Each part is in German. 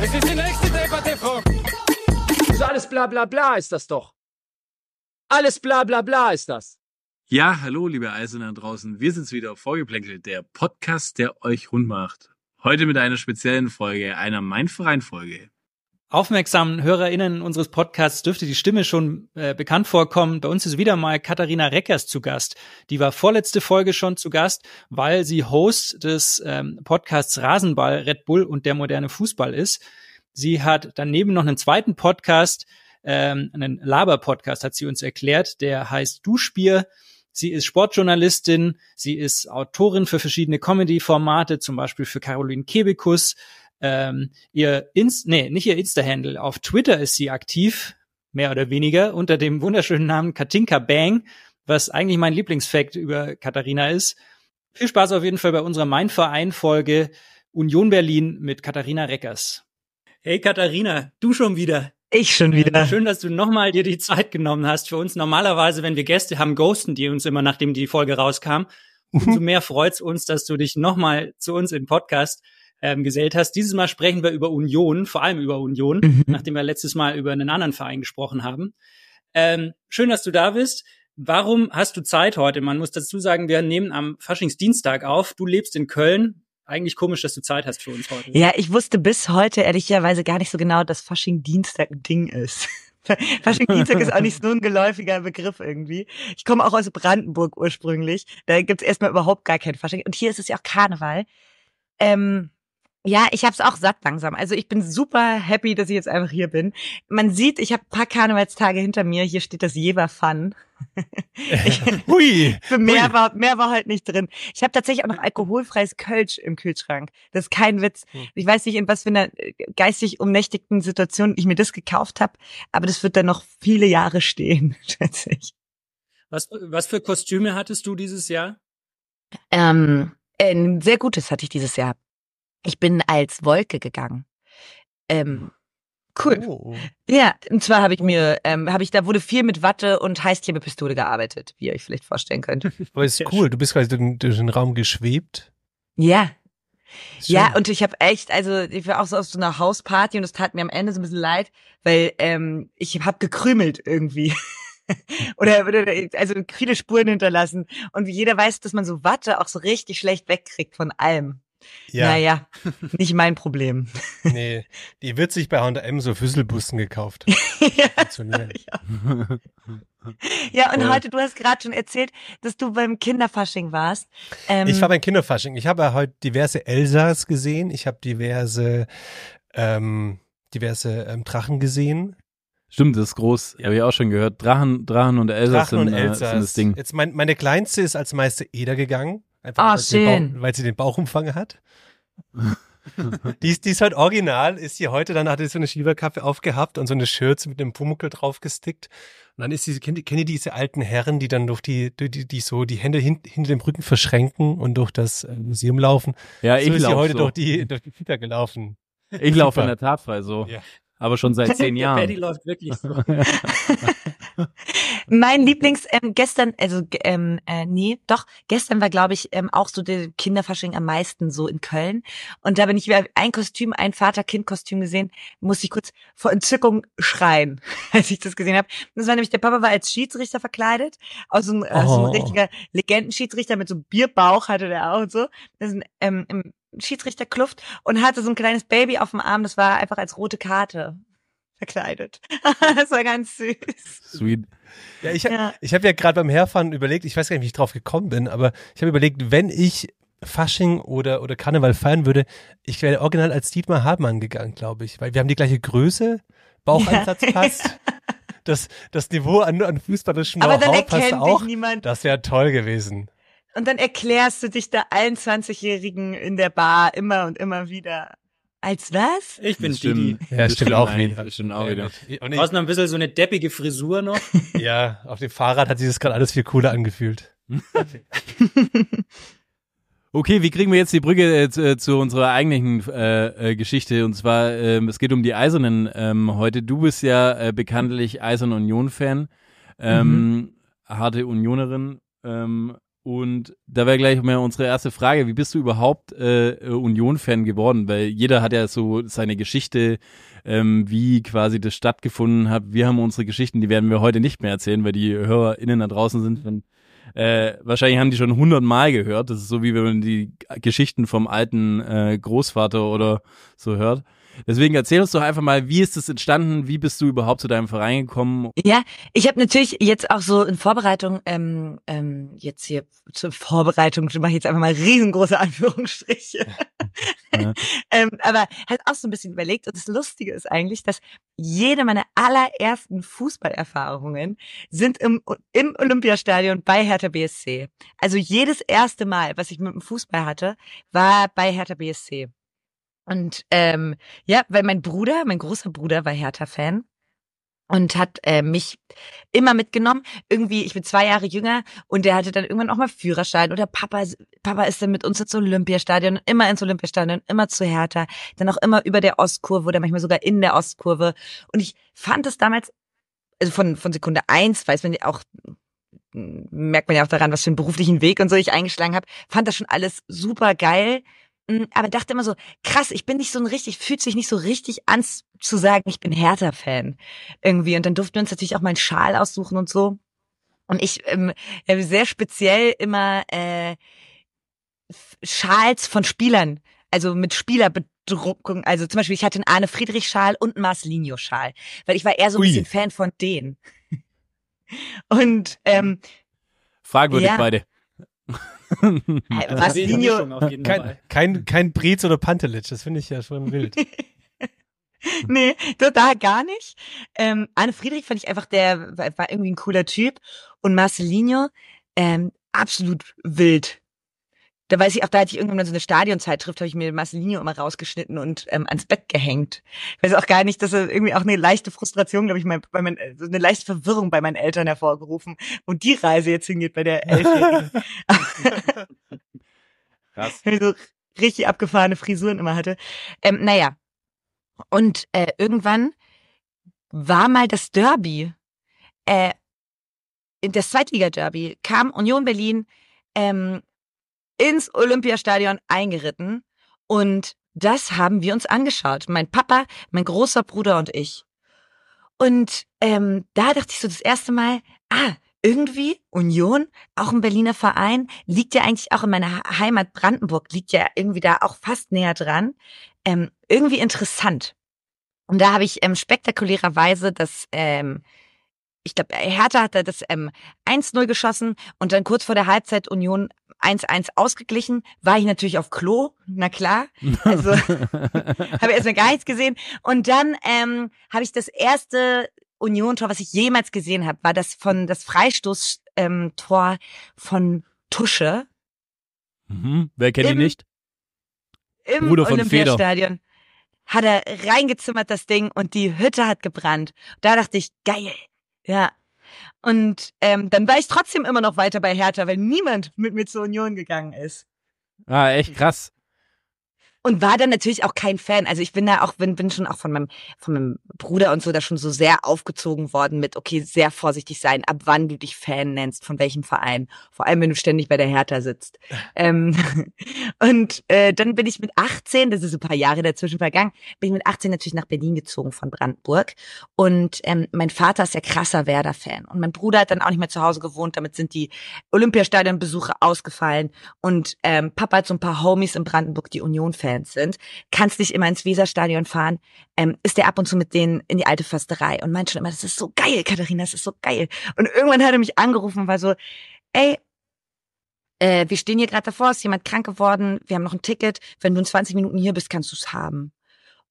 Es ist die nächste Debatte, Frau. So alles bla bla bla ist das doch. Alles bla bla bla ist das. Ja, hallo, liebe Eiserner draußen. Wir sind's wieder, Vorgeplänkelt, der Podcast, der euch rund macht. Heute mit einer speziellen Folge, einer Mein Verein-Folge. Aufmerksamen HörerInnen unseres Podcasts dürfte die Stimme schon äh, bekannt vorkommen. Bei uns ist wieder mal Katharina Reckers zu Gast. Die war vorletzte Folge schon zu Gast, weil sie Host des ähm, Podcasts Rasenball, Red Bull und der moderne Fußball ist. Sie hat daneben noch einen zweiten Podcast, ähm, einen Laber-Podcast, hat sie uns erklärt, der heißt Duschbier. Sie ist Sportjournalistin, sie ist Autorin für verschiedene Comedy-Formate, zum Beispiel für Caroline Kebekus. Ähm, ihr Inst nee, nicht ihr Insta-Handle, auf Twitter ist sie aktiv, mehr oder weniger, unter dem wunderschönen Namen Katinka Bang, was eigentlich mein Lieblingsfakt über Katharina ist. Viel Spaß auf jeden Fall bei unserer Mein Verein-Folge Union Berlin mit Katharina Reckers. Hey Katharina, du schon wieder. Ich schon Äh, wieder. Schön, dass du nochmal dir die Zeit genommen hast für uns. Normalerweise, wenn wir Gäste haben, ghosten die uns immer, nachdem die Folge rauskam. Umso mehr freut's uns, dass du dich nochmal zu uns im Podcast ähm, gesellt hast. Dieses Mal sprechen wir über Union, vor allem über Union, Mhm. nachdem wir letztes Mal über einen anderen Verein gesprochen haben. Ähm, schön, dass du da bist. Warum hast du Zeit heute? Man muss dazu sagen, wir nehmen am Faschingsdienstag auf. Du lebst in Köln. Eigentlich komisch, dass du Zeit hast für uns heute. Ja, ich wusste bis heute ehrlicherweise gar nicht so genau, dass Fasching Dienstag ein Ding ist. Fasching Dienstag ist auch nicht so ein geläufiger Begriff irgendwie. Ich komme auch aus Brandenburg ursprünglich. Da gibt's erstmal überhaupt gar kein Fasching. Und hier ist es ja auch Karneval. Ähm, ja, ich hab's auch satt langsam. Also ich bin super happy, dass ich jetzt einfach hier bin. Man sieht, ich habe paar Karnevalstage hinter mir. Hier steht das Jever Fun. Ich, Hui! Für mehr war, mehr war halt nicht drin. Ich habe tatsächlich auch noch alkoholfreies Kölsch im Kühlschrank. Das ist kein Witz. Hm. Ich weiß nicht, in was für einer äh, geistig umnächtigten Situation ich mir das gekauft habe, aber das wird dann noch viele Jahre stehen, schätze ich. Was, was für Kostüme hattest du dieses Jahr? Ähm, ein sehr gutes hatte ich dieses Jahr. Ich bin als Wolke gegangen. Ähm, cool. Oh. Ja, und zwar habe ich mir, ähm, habe ich, da wurde viel mit Watte und Heißklebepistole gearbeitet, wie ihr euch vielleicht vorstellen könnt. Aber ist cool, du bist quasi durch, den- durch den Raum geschwebt. Ja, Ja, und ich habe echt, also ich war auch so auf so einer Hausparty und es tat mir am Ende so ein bisschen leid, weil ähm, ich habe gekrümelt irgendwie. oder, oder also viele Spuren hinterlassen. Und wie jeder weiß, dass man so Watte auch so richtig schlecht wegkriegt von allem. Ja, Naja, nicht mein Problem. nee, die wird sich bei H&M so Füsselbussen gekauft. ja. Funktionieren. ja, und Voll. heute, du hast gerade schon erzählt, dass du beim Kinderfasching warst. Ähm, Ich war beim Kinderfasching. Ich habe ja heute diverse Elsas gesehen. Ich habe diverse, ähm, diverse ähm, Drachen gesehen. Stimmt, das ist groß. Habe ich auch schon gehört. Drachen, Drachen und Elsass Drachen und sind, äh, Elsas. sind das Ding. Jetzt mein, meine kleinste ist als Meister Eder gegangen. Einfach Ah, weil, sie den schön. Bauch, weil sie den Bauchumfang hat. die, ist, die ist halt original, ist sie heute, dann hat sie so eine Schieberkappe aufgehabt und so eine Schürze mit einem Pumuckel draufgestickt. Und dann ist sie, kennt, ihr- kennt ihr diese alten Herren, die dann durch die, durch die, die so die Hände hin, hinter dem Rücken verschränken und durch das äh, Museum laufen? Ja, so ich ist sie laufe heute so. durch die, durch die Kita gelaufen. Ich laufe in der Tat frei so. Ja. Aber schon seit zehn Der Paddy Jahren. läuft wirklich so. Mein Lieblings ähm, gestern, also ähm, äh, nee, doch gestern war glaube ich ähm, auch so der Kinderfasching am meisten so in Köln und da bin ich über ein Kostüm, ein Vater-Kind-Kostüm gesehen, musste ich kurz vor Entzückung schreien, als ich das gesehen habe. Das war nämlich der Papa war als Schiedsrichter verkleidet, aus so ein, äh, so Oh. ein richtiger Legendenschiedsrichter mit so einem Bierbauch hatte der auch und so. Das ist ein, ähm, im Schiedsrichterkluft und hatte so ein kleines Baby auf dem Arm, das war einfach als rote Karte verkleidet. das war ganz süß. Sweet. Ja, ich, Ja. ich habe ja gerade beim Herfahren überlegt, ich weiß gar nicht, wie ich drauf gekommen bin, aber ich habe überlegt, wenn ich Fasching oder, oder Karneval feiern würde, ich wäre original als Dietmar Hartmann gegangen, glaube ich, weil wir haben die gleiche Größe, Bauchansatz Ja. passt, das, das Niveau an, an fußballischem Aber dann Know-how passt erkennt auch. dich niemand. Das wäre toll gewesen. Und dann erklärst du dich da allen 20-Jährigen in der Bar immer und immer wieder. Als was? Ich bin. Didi. Ja, Das stimmt auch wieder. Das stimmt auch wieder. Und Du hast noch ein bisschen so eine deppige Frisur noch. ich, ja, auf dem Fahrrad hat sich das gerade alles viel cooler angefühlt. Okay, wie kriegen wir jetzt die Brücke äh, zu, äh, zu unserer eigentlichen äh, äh, Geschichte? Und zwar, ähm, es geht um die Eisernen ähm, heute. Du bist ja äh, bekanntlich Eisern Union-Fan, ähm, harte Unionerin. Ähm, und da wäre gleich mal unsere erste Frage. Wie bist du überhaupt äh, Union-Fan geworden? Weil jeder hat ja so seine Geschichte, ähm, wie quasi das stattgefunden hat. Wir haben unsere Geschichten, die werden wir heute nicht mehr erzählen, weil die HörerInnen da draußen sind von äh, wahrscheinlich haben die schon hundertmal gehört. Das ist so wie wenn man die Geschichten vom alten äh, Großvater oder so hört. Deswegen erzähl uns doch einfach mal, wie ist das entstanden? Wie bist du überhaupt zu deinem Verein gekommen? Ja, ich habe natürlich jetzt auch so in Vorbereitung, ähm, ähm, jetzt hier zur Vorbereitung, mache ich jetzt einfach mal riesengroße Anführungsstriche. Ja. ähm, aber halt auch so ein bisschen überlegt. Und das Lustige ist eigentlich, dass jede meiner allerersten Fußballerfahrungen sind im, im Olympiastadion bei Hertha BSC. Also jedes erste Mal, was ich mit dem Fußball hatte, war bei Hertha BSC. Und ähm, ja, weil mein Bruder, mein großer Bruder war Hertha-Fan und hat äh, mich immer mitgenommen. Irgendwie, ich bin zwei Jahre jünger und der hatte dann irgendwann auch mal Führerschein oder Papa, Papa ist dann mit uns ins Olympiastadion, immer ins Olympiastadion, immer zu Hertha, dann auch immer über der Ostkurve oder manchmal sogar in der Ostkurve. Und ich fand es damals, also von, von Sekunde eins, weiß man ja auch, merkt man ja auch daran, was für einen beruflichen Weg und so ich eingeschlagen habe, fand das schon alles super geil. Mm, Aber dachte immer so, krass, ich bin nicht so ein richtig, fühlt sich nicht so richtig an zu sagen, ich bin Hertha-Fan irgendwie. Und dann durften wir uns natürlich auch mal einen Schal aussuchen und so. Und ich ähm, habe sehr speziell immer äh, Schals von Spielern, also mit Spielerbedruckung. Also zum Beispiel, ich hatte einen Arne Friedrich-Schal und einen Marcelinho-Schal, weil ich war eher so ein Ui. bisschen Fan von denen. Und ähm, Fragwürdig Ja. beide. Marcelinho, auf jeden Kein, Fall. kein, kein Brez oder Pantelic, das finde ich ja schon wild. nee, total gar nicht. Ähm, Arne Friedrich fand ich einfach, der war, war irgendwie ein cooler Typ. Und Marcelinho, ähm, absolut wild. Da weiß ich auch, da hatte ich irgendwann so eine Stadionzeitschrift, habe ich mir Marcelinho immer rausgeschnitten und ähm, ans Bett gehängt. Ich weiß auch gar nicht, dass er irgendwie auch eine leichte Frustration, glaube ich, mein, bei mein, so eine leichte Verwirrung bei meinen Eltern hervorgerufen, wo die Reise jetzt hingeht bei der Elfjährigen. Krass. So richtig abgefahrene Frisuren immer hatte. Ähm, naja. Und äh, irgendwann war mal das Derby, äh, in das Zweitliga-Derby, kam Union Berlin ähm, ins Olympiastadion eingeritten und das haben wir uns angeschaut. Mein Papa, mein großer Bruder und ich. Und ähm, da dachte ich so das erste Mal, ah, irgendwie Union, auch ein Berliner Verein, liegt ja eigentlich auch in meiner Heimat Brandenburg, liegt ja irgendwie da auch fast näher dran. Ähm, irgendwie interessant. Und da habe ich ähm, spektakulärerweise das, ähm, ich glaube, Hertha hat da das ähm, 1-0 geschossen und dann kurz vor der Halbzeit Union 1-1 ausgeglichen. War ich natürlich auf Klo, na klar. Also habe erstmal gar nichts gesehen. Und dann ähm, habe ich das erste Union-Tor, was ich jemals gesehen habe, war das von das Freistoß-Tor ähm, von Tusche Mhm. Wer kennt ihn Im- nicht? im Bruder von Olympiastadion. Hat er reingezimmert, das Ding, und die Hütte hat gebrannt. Da dachte ich, geil. Ja. Und ähm, dann war ich trotzdem immer noch weiter bei Hertha, weil niemand mit mir zur Union gegangen ist. Ah, echt krass. Und war dann natürlich auch kein Fan. Also ich bin da auch, bin, bin schon auch von meinem, von meinem Bruder und so da schon so sehr aufgezogen worden mit, okay, sehr vorsichtig sein, ab wann du dich Fan nennst, von welchem Verein. Vor allem, wenn du ständig bei der Hertha sitzt. ähm, und äh, dann bin ich mit 18, das ist ein paar Jahre dazwischen vergangen, bin ich mit 18 natürlich nach Berlin gezogen von Brandenburg. Und ähm, mein Vater ist ja krasser Werder-Fan. Und mein Bruder hat dann auch nicht mehr zu Hause gewohnt, damit sind die Olympiastadionbesuche ausgefallen. Und ähm, Papa hat so ein paar Homies in Brandenburg, die Union-Fans sind. Kannst nicht immer ins Weserstadion fahren, ähm, ist der ab und zu mit denen in die alte Försterei und meint schon immer, das ist so geil, Katharina, das ist so geil. Und irgendwann hat er mich angerufen und war so, ey, äh, wir stehen hier gerade davor, ist jemand krank geworden, wir haben noch ein Ticket, wenn du in 20 Minuten hier bist, kannst du es haben.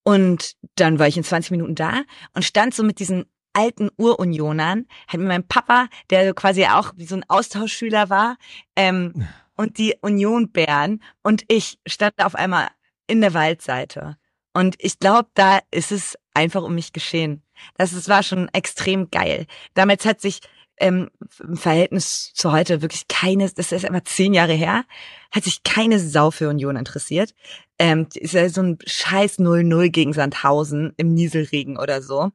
Und dann war ich in 20 Minuten da und stand so mit diesen alten Urunionern, halt mit meinem Papa, der quasi auch wie so ein Austauschschüler war, ähm, und die Unionbären und ich stand auf einmal in der Waldseite. Und ich glaube, da ist es einfach um mich geschehen. Das ist, war schon extrem geil. Damals hat sich ähm, im Verhältnis zu heute wirklich keine, das ist einfach zehn Jahre her, hat sich keine Sau für Union interessiert. Ähm, ist ja so ein scheiß 0-0 gegen Sandhausen im Nieselregen oder so.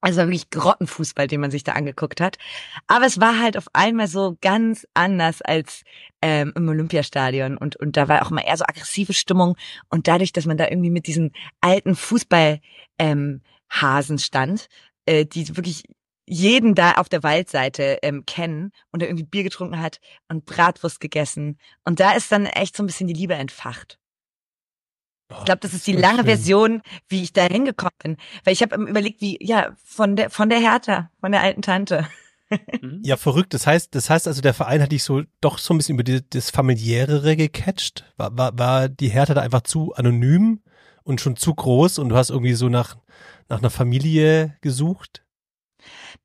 Also wirklich Grottenfußball, den man sich da angeguckt hat. Aber es war halt auf einmal so ganz anders als ähm, im Olympiastadion. Und, und da war auch immer eher so aggressive Stimmung. Und dadurch, dass man da irgendwie mit diesen alten Fußball ähm, Hasen stand, äh, die wirklich jeden da auf der Waldseite ähm, kennen und der irgendwie Bier getrunken hat und Bratwurst gegessen. Und da ist dann echt so ein bisschen die Liebe entfacht. Ich glaube, das ist die so lange schön. Version, wie ich da hingekommen bin. Weil ich habe überlegt, wie, ja, von der, von der Hertha, von der alten Tante. Ja, verrückt. Das heißt, das heißt also, der Verein hat dich so doch so ein bisschen über die, das familiärere gecatcht. War, war, war die Hertha da einfach zu anonym und schon zu groß und du hast irgendwie so nach, nach einer Familie gesucht?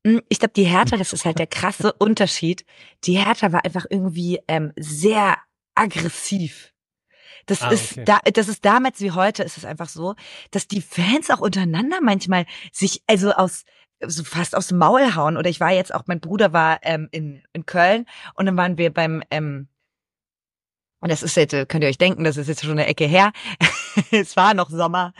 Mm, Ich glaube, die Hertha, das ist halt der krasse Unterschied. Die Hertha war einfach irgendwie ähm, sehr aggressiv. Das Ah, ist okay. da, das ist damals wie heute ist es einfach so, dass die Fans auch untereinander manchmal sich also aus so fast aufs Maul hauen. Oder ich war jetzt auch, mein Bruder war ähm, in, in Köln und dann waren wir beim ähm, und das ist jetzt, äh, könnt ihr euch denken, das ist jetzt schon eine Ecke her. es war noch Sommer.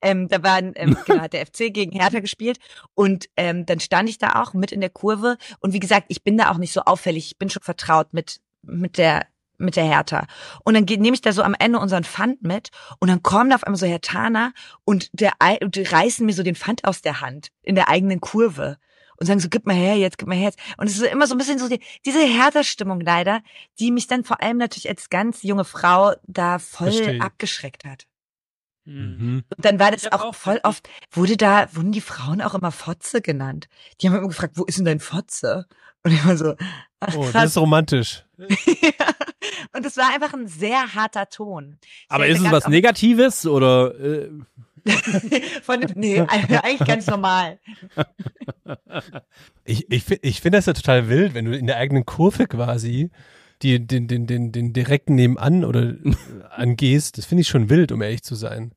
Ähm, da waren, ähm, genau, hat der FC gegen Hertha gespielt und ähm, dann stand ich da auch mit in der Kurve und wie gesagt, ich bin da auch nicht so auffällig, ich bin schon vertraut mit mit der mit der Hertha. Und dann nehme ich da so am Ende unseren Pfand mit und dann kommen da auf einmal so Hertaner und der und die reißen mir so den Pfand aus der Hand in der eigenen Kurve und sagen so, gib mal her jetzt, gib mal her jetzt. Und es ist immer so ein bisschen so die, diese Hertha-Stimmung leider, die mich dann vor allem natürlich als ganz junge Frau da voll Verstehe. abgeschreckt hat. Mhm. Und dann war das auch, auch- voll oft, wurde da, wurden die Frauen auch immer Fotze genannt. Die haben immer gefragt, wo ist denn dein Fotze? Und ich war so, ach, Oh, das ist romantisch. Und es war einfach ein sehr harter Ton. Aber ist es was Negatives oder äh, Von, nee, eigentlich ganz normal. Ich, ich, ich finde das ja total wild, wenn du in der eigenen Kurve quasi die, den, den, den, den direkten nebenan oder angehst. Das finde ich schon wild, um ehrlich zu sein.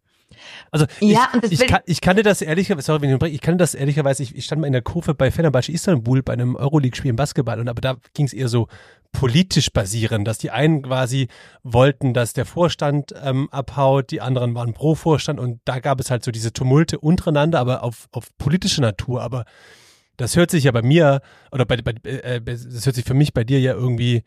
Also Ja, ich, das ich, kann, ich kannte das ehrlicherweise, sorry, wenn ich ich kannte das ehrlicherweise, ich, ich stand mal in der Kurve bei Fenerbahce Istanbul bei einem Euroleague-Spiel im Basketball und aber da ging es eher so politisch basierend, dass die einen quasi wollten, dass der Vorstand ähm, abhaut, die anderen waren pro Vorstand und da gab es halt so diese Tumulte untereinander, aber auf, auf politische Natur, aber das hört sich ja bei mir, oder bei, bei äh, das hört sich für mich bei dir ja irgendwie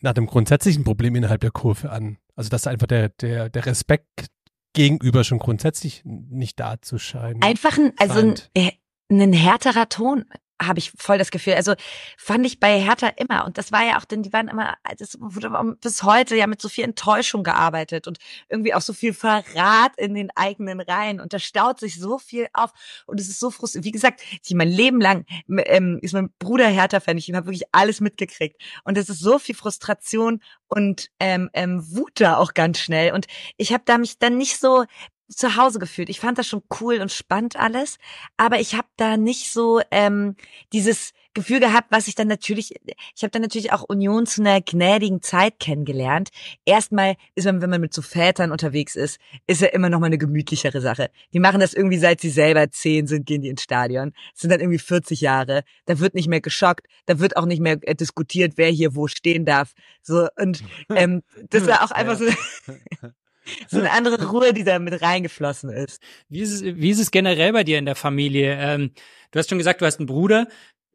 nach einem grundsätzlichen Problem innerhalb der Kurve an. Also dass einfach der, der, der Respekt gegenüber schon grundsätzlich nicht da zu scheinen. Einfach ein, also ein, scheint. äh, ein härterer Ton habe ich voll das Gefühl. Also fand ich bei Hertha immer. Und das war ja auch, denn die waren immer, das wurde bis heute ja mit so viel Enttäuschung gearbeitet und irgendwie auch so viel Verrat in den eigenen Reihen. Und da staut sich so viel auf. Und es ist so frustrierend. Wie gesagt, ich mein Leben lang ähm, ist mein Bruder Hertha-Fan. Ich habe wirklich alles mitgekriegt. Und es ist so viel Frustration und ähm, ähm, Wut da auch ganz schnell. Und ich habe da mich dann nicht so zu Hause gefühlt. Ich fand das schon cool und spannend alles, aber ich habe da nicht so ähm, dieses Gefühl gehabt, was ich dann natürlich, ich habe dann natürlich auch Union zu einer gnädigen Zeit kennengelernt. Erstmal ist man, wenn man mit so Vätern unterwegs ist, ist ja immer noch mal eine gemütlichere Sache. Die machen das irgendwie seit sie selber zehn sind, gehen die ins Stadion. Das sind dann irgendwie 40 Jahre. Da wird nicht mehr geschockt, da wird auch nicht mehr äh, diskutiert, wer hier wo stehen darf. So und ähm, das war auch einfach so. So eine andere Ruhe, die da mit reingeflossen ist. Wie ist, es, wie ist es generell bei dir in der Familie? Ähm, du hast schon gesagt, du hast einen Bruder.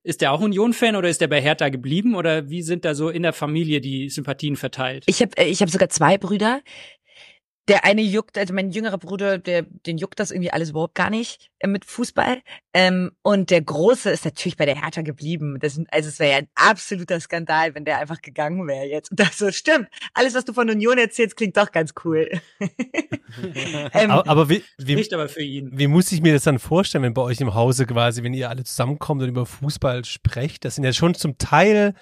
Ist der auch Union-Fan oder ist der bei Hertha geblieben? Oder wie sind da so in der Familie die Sympathien verteilt? Ich habe ich hab sogar zwei Brüder. Der eine juckt, also mein jüngerer Bruder, der, den juckt das irgendwie alles überhaupt gar nicht äh, mit Fußball. Ähm, und der Große ist natürlich bei der Hertha geblieben. Das, also es wäre ja ein absoluter Skandal, wenn der einfach gegangen wäre jetzt. Und das so, stimmt, alles, was du von Union erzählst, klingt doch ganz cool. ähm, aber, aber wie, wie, aber für ihn. wie muss ich mir das dann vorstellen, wenn bei euch im Hause quasi, wenn ihr alle zusammenkommt und über Fußball sprecht? Das sind ja schon zum Teil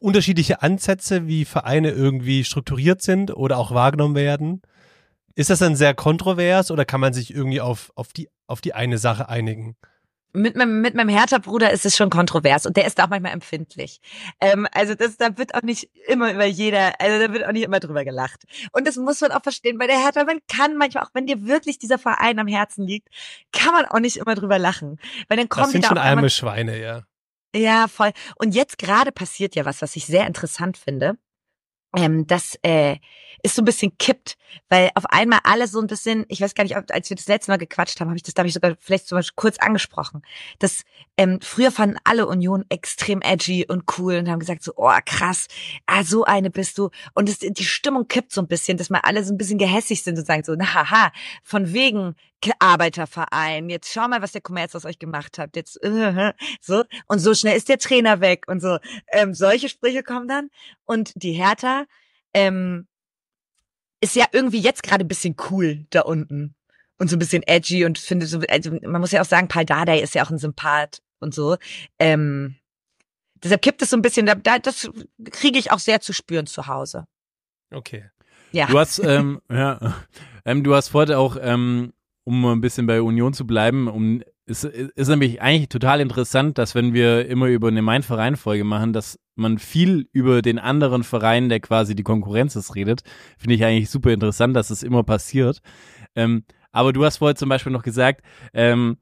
unterschiedliche Ansätze, wie Vereine irgendwie strukturiert sind oder auch wahrgenommen werden. Ist das dann sehr kontrovers oder kann man sich irgendwie auf, auf, die, auf die eine Sache einigen? mit meinem, mit meinem Hertha-Bruder ist es schon kontrovers und der ist auch manchmal empfindlich. Ähm, also das, da wird auch nicht immer über jeder, also da wird auch nicht immer drüber gelacht. Und das muss man auch verstehen. Bei der Hertha, man kann manchmal auch, wenn dir wirklich dieser Verein am Herzen liegt, kann man auch nicht immer drüber lachen. Weil dann kommen Das sind schon arme Schweine, ja. Ja, voll. Und jetzt gerade passiert ja was, was ich sehr interessant finde. Ähm, das äh, ist so ein bisschen kippt, weil auf einmal alle so ein bisschen, ich weiß gar nicht, ob, als wir das letzte Mal gequatscht haben, habe ich das, glaube ich, sogar vielleicht zum Beispiel kurz angesprochen. Das ähm, früher fanden alle Union extrem edgy und cool und haben gesagt so, oh krass, ah, so eine bist du. Und es, die Stimmung kippt so ein bisschen, dass mal alle so ein bisschen gehässig sind und sagen so, na haha, von wegen Arbeiterverein, jetzt schau mal, was der Kommerz aus euch gemacht hat. Jetzt äh, so und so schnell ist der Trainer weg und so. Ähm, solche Sprüche kommen dann und die Hertha ähm, ist ja irgendwie jetzt gerade ein bisschen cool da unten und so ein bisschen edgy und finde so, also man muss ja auch sagen, Paul Dardai ist ja auch ein Sympath und so. Ähm, deshalb kippt es so ein bisschen, da, da, das kriege ich auch sehr zu spüren zu Hause. Okay. Ja. Du hast, ähm, ja, ähm, du hast vorhin auch, ähm, um ein bisschen bei Union zu bleiben, um es ist nämlich eigentlich total interessant, dass wenn wir immer über eine Mein-Verein-Folge machen, dass man viel über den anderen Verein, der quasi die Konkurrenz ist, redet. Finde ich eigentlich super interessant, dass es immer passiert. Ähm, aber du hast vorhin zum Beispiel noch gesagt, ähm,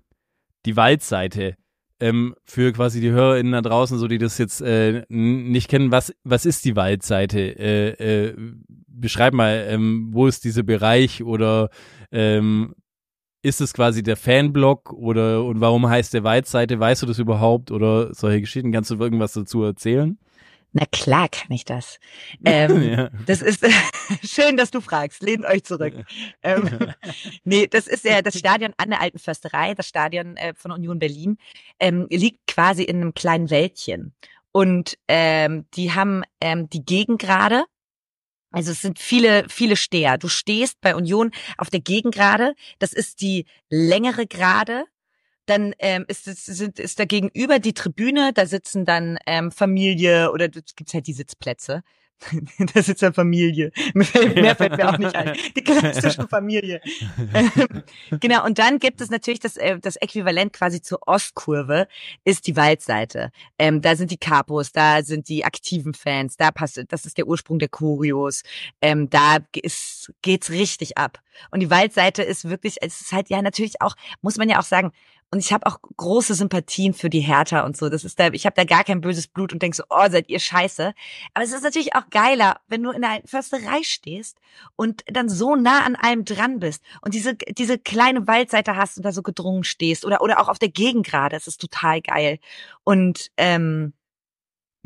die Waldseite. Ähm, für quasi die HörerInnen da draußen, so die das jetzt äh, nicht kennen, was, was ist die Waldseite? Äh, äh, beschreib mal, ähm, wo ist dieser Bereich oder ähm, ist es quasi der Fanblog oder und warum heißt der Waldseite? Weißt du das überhaupt oder solche Geschichten? Kannst du irgendwas dazu erzählen? Na klar kann ich das. Ähm, ja. Das ist schön, dass du fragst. Lehnt euch zurück. Ähm, nee, das ist ja das Stadion an der Alten Försterei, das Stadion äh, von Union Berlin, ähm, liegt quasi in einem kleinen Wäldchen. Und ähm, die haben ähm, die Gegengrade. Also es sind viele, viele Steher. Du stehst bei Union auf der Gegengrade. Das ist die längere Gerade. Dann ähm, ist, sind, ist da gegenüber die Tribüne. Da sitzen dann ähm, Familie oder es gibt halt die Sitzplätze. Da sitzt dann Familie. Mehr fällt, mehr fällt mir auch nicht ein. Die klassische Familie. Ähm, genau, und dann gibt es natürlich das, äh, das Äquivalent quasi zur Ostkurve, ist die Waldseite. Ähm, da sind die Capos, da sind die aktiven Fans, da passt, das ist der Ursprung der Kurios. Ähm, da ist, geht's richtig ab. Und die Waldseite ist wirklich, es ist halt ja natürlich auch, muss man ja auch sagen, und ich habe auch große Sympathien für die Hertha und so. Das ist da, ich habe da gar kein böses Blut und denk so, oh, seid ihr scheiße. Aber es ist natürlich auch geiler, wenn du in der Försterei stehst und dann so nah an allem dran bist und diese diese kleine Waldseite hast und da so gedrungen stehst oder oder auch auf der Gegengrade. Das ist total geil. Und ähm,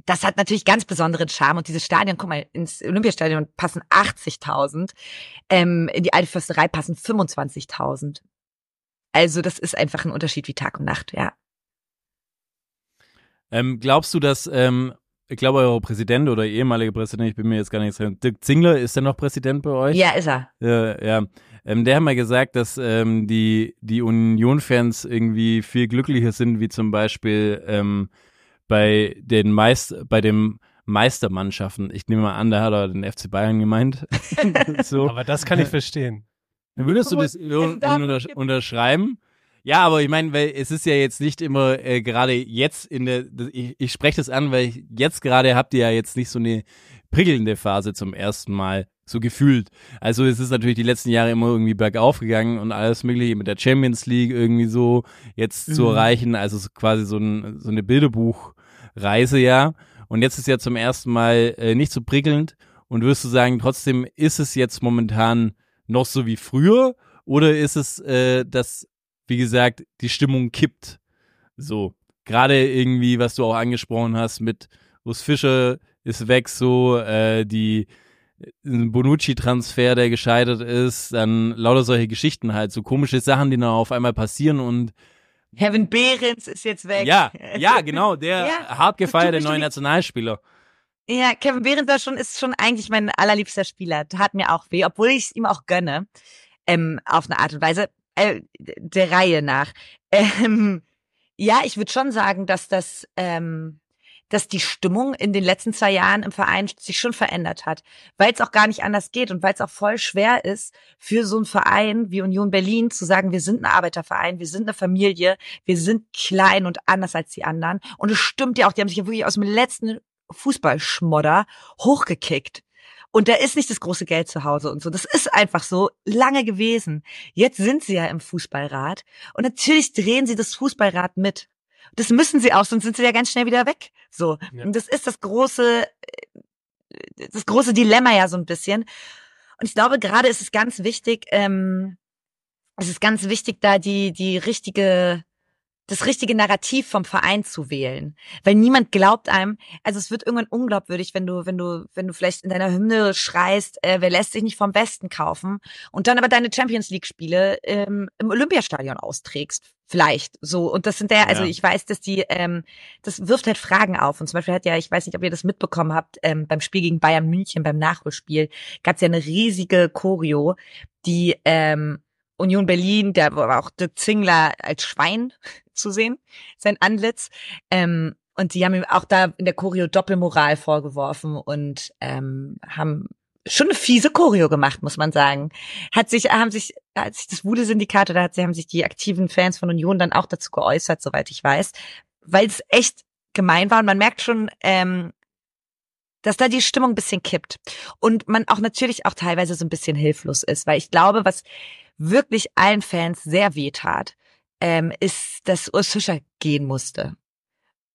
das hat natürlich ganz besonderen Charme und dieses Stadion, guck mal, ins Olympiastadion passen 80.000, ähm, in die alte Försterei passen 25.000. Also das ist einfach ein Unterschied wie Tag und Nacht, ja. Ähm, glaubst du, dass, ähm, ich glaube, euer Präsident oder ehemaliger Präsident, ich bin mir jetzt gar nicht sicher, Dirk Zingler, ist der noch Präsident bei euch? Ja, ist er. Ja, ja. Ähm, der hat mal gesagt, dass ähm, die, die Union-Fans irgendwie viel glücklicher sind, wie zum Beispiel ähm, bei den Meist bei dem Meistermannschaften. Ich nehme mal an, da hat er den FC Bayern gemeint. so. Aber das kann ich verstehen. Würdest du das Aber un- es darf- unter unterschreiben? Ja, aber ich meine, weil es ist ja jetzt nicht immer äh, gerade jetzt in der, ich, ich spreche das an, weil ich, jetzt gerade habt ihr ja jetzt nicht so eine prickelnde Phase zum ersten Mal so gefühlt. Also es ist natürlich die letzten Jahre immer irgendwie bergauf gegangen und alles mögliche mit der Champions League irgendwie so jetzt zu Mhm. erreichen, also so quasi so, ein, so eine Bilderbuchreise ja. Und jetzt ist ja zum ersten Mal äh, nicht so prickelnd und wirst du sagen, trotzdem ist es jetzt momentan noch so wie früher oder ist es, äh, dass, wie gesagt, die Stimmung kippt? So, gerade irgendwie, was du auch angesprochen hast mit Urs Fischer ist weg, so äh, die ein Bonucci-Transfer, der gescheitert ist, dann lauter solche Geschichten halt, so komische Sachen, die dann auf einmal passieren und Kevin Behrens ist jetzt weg. ja, ja, genau, der Ja, hart gefeierte neue Nationalspieler. Ja, Kevin Behrens schon, ist schon eigentlich mein allerliebster Spieler. Tat mir auch weh, obwohl ich es ihm auch gönne. Ähm, auf eine Art und Weise. Äh, der Reihe nach. Ähm, ja, ich würde schon sagen, dass das, ähm, dass die Stimmung in den letzten zwei Jahren im Verein sich schon verändert hat, weil es auch gar nicht anders geht und weil es auch voll schwer ist für so einen Verein wie Union Berlin zu sagen, wir sind ein Arbeiterverein, wir sind eine Familie, wir sind klein und anders als die anderen. Und es stimmt ja auch, die haben sich ja wirklich aus dem letzten Fußballschmodder hochgekickt. Und da ist nicht das große Geld zu Hause und so. Das ist einfach so lange gewesen. Jetzt sind sie ja im Fußballrat. Und natürlich drehen sie das Fußballrad mit. Das müssen sie auch, sonst sind sie ja ganz schnell wieder weg. So. Ja. Und das ist das große, äh, das große Dilemma ja so ein bisschen. Und ich glaube, gerade ist es ganz wichtig, ähm, es ist ganz wichtig, da die, die richtige, das richtige Narrativ vom Verein zu wählen. Weil niemand glaubt einem, also es wird irgendwann unglaubwürdig, wenn du, wenn du, wenn du vielleicht in deiner Hymne schreist, äh, wer lässt sich nicht vom Westen kaufen und dann aber deine Champions League Spiele ähm, im Olympiastadion austrägst. Vielleicht so. Und das sind ja, also Ja. ich weiß, dass die, ähm, das wirft halt Fragen auf. Und zum Beispiel hat ja, ich weiß nicht, ob ihr das mitbekommen habt, ähm, beim Spiel gegen Bayern München, beim Nachholspiel, gab es ja eine riesige Choreo, die ähm, Union Berlin, da war auch Dirk Zingler als Schwein zu sehen, sein Antlitz. Ähm, und die haben ihm auch da in der Choreo Doppelmoral vorgeworfen und ähm, haben schon eine fiese Choreo gemacht, muss man sagen. Hat sich, haben sich, hat sich das Wude-Syndikat oder hat, haben sich die aktiven Fans von Union dann auch dazu geäußert, soweit ich weiß, weil es echt gemein war und man merkt schon, ähm, dass da die Stimmung ein bisschen kippt und man auch natürlich auch teilweise so ein bisschen hilflos ist, weil ich glaube, was wirklich allen Fans sehr weh tat, ähm, ist, dass Urs Fischer gehen musste.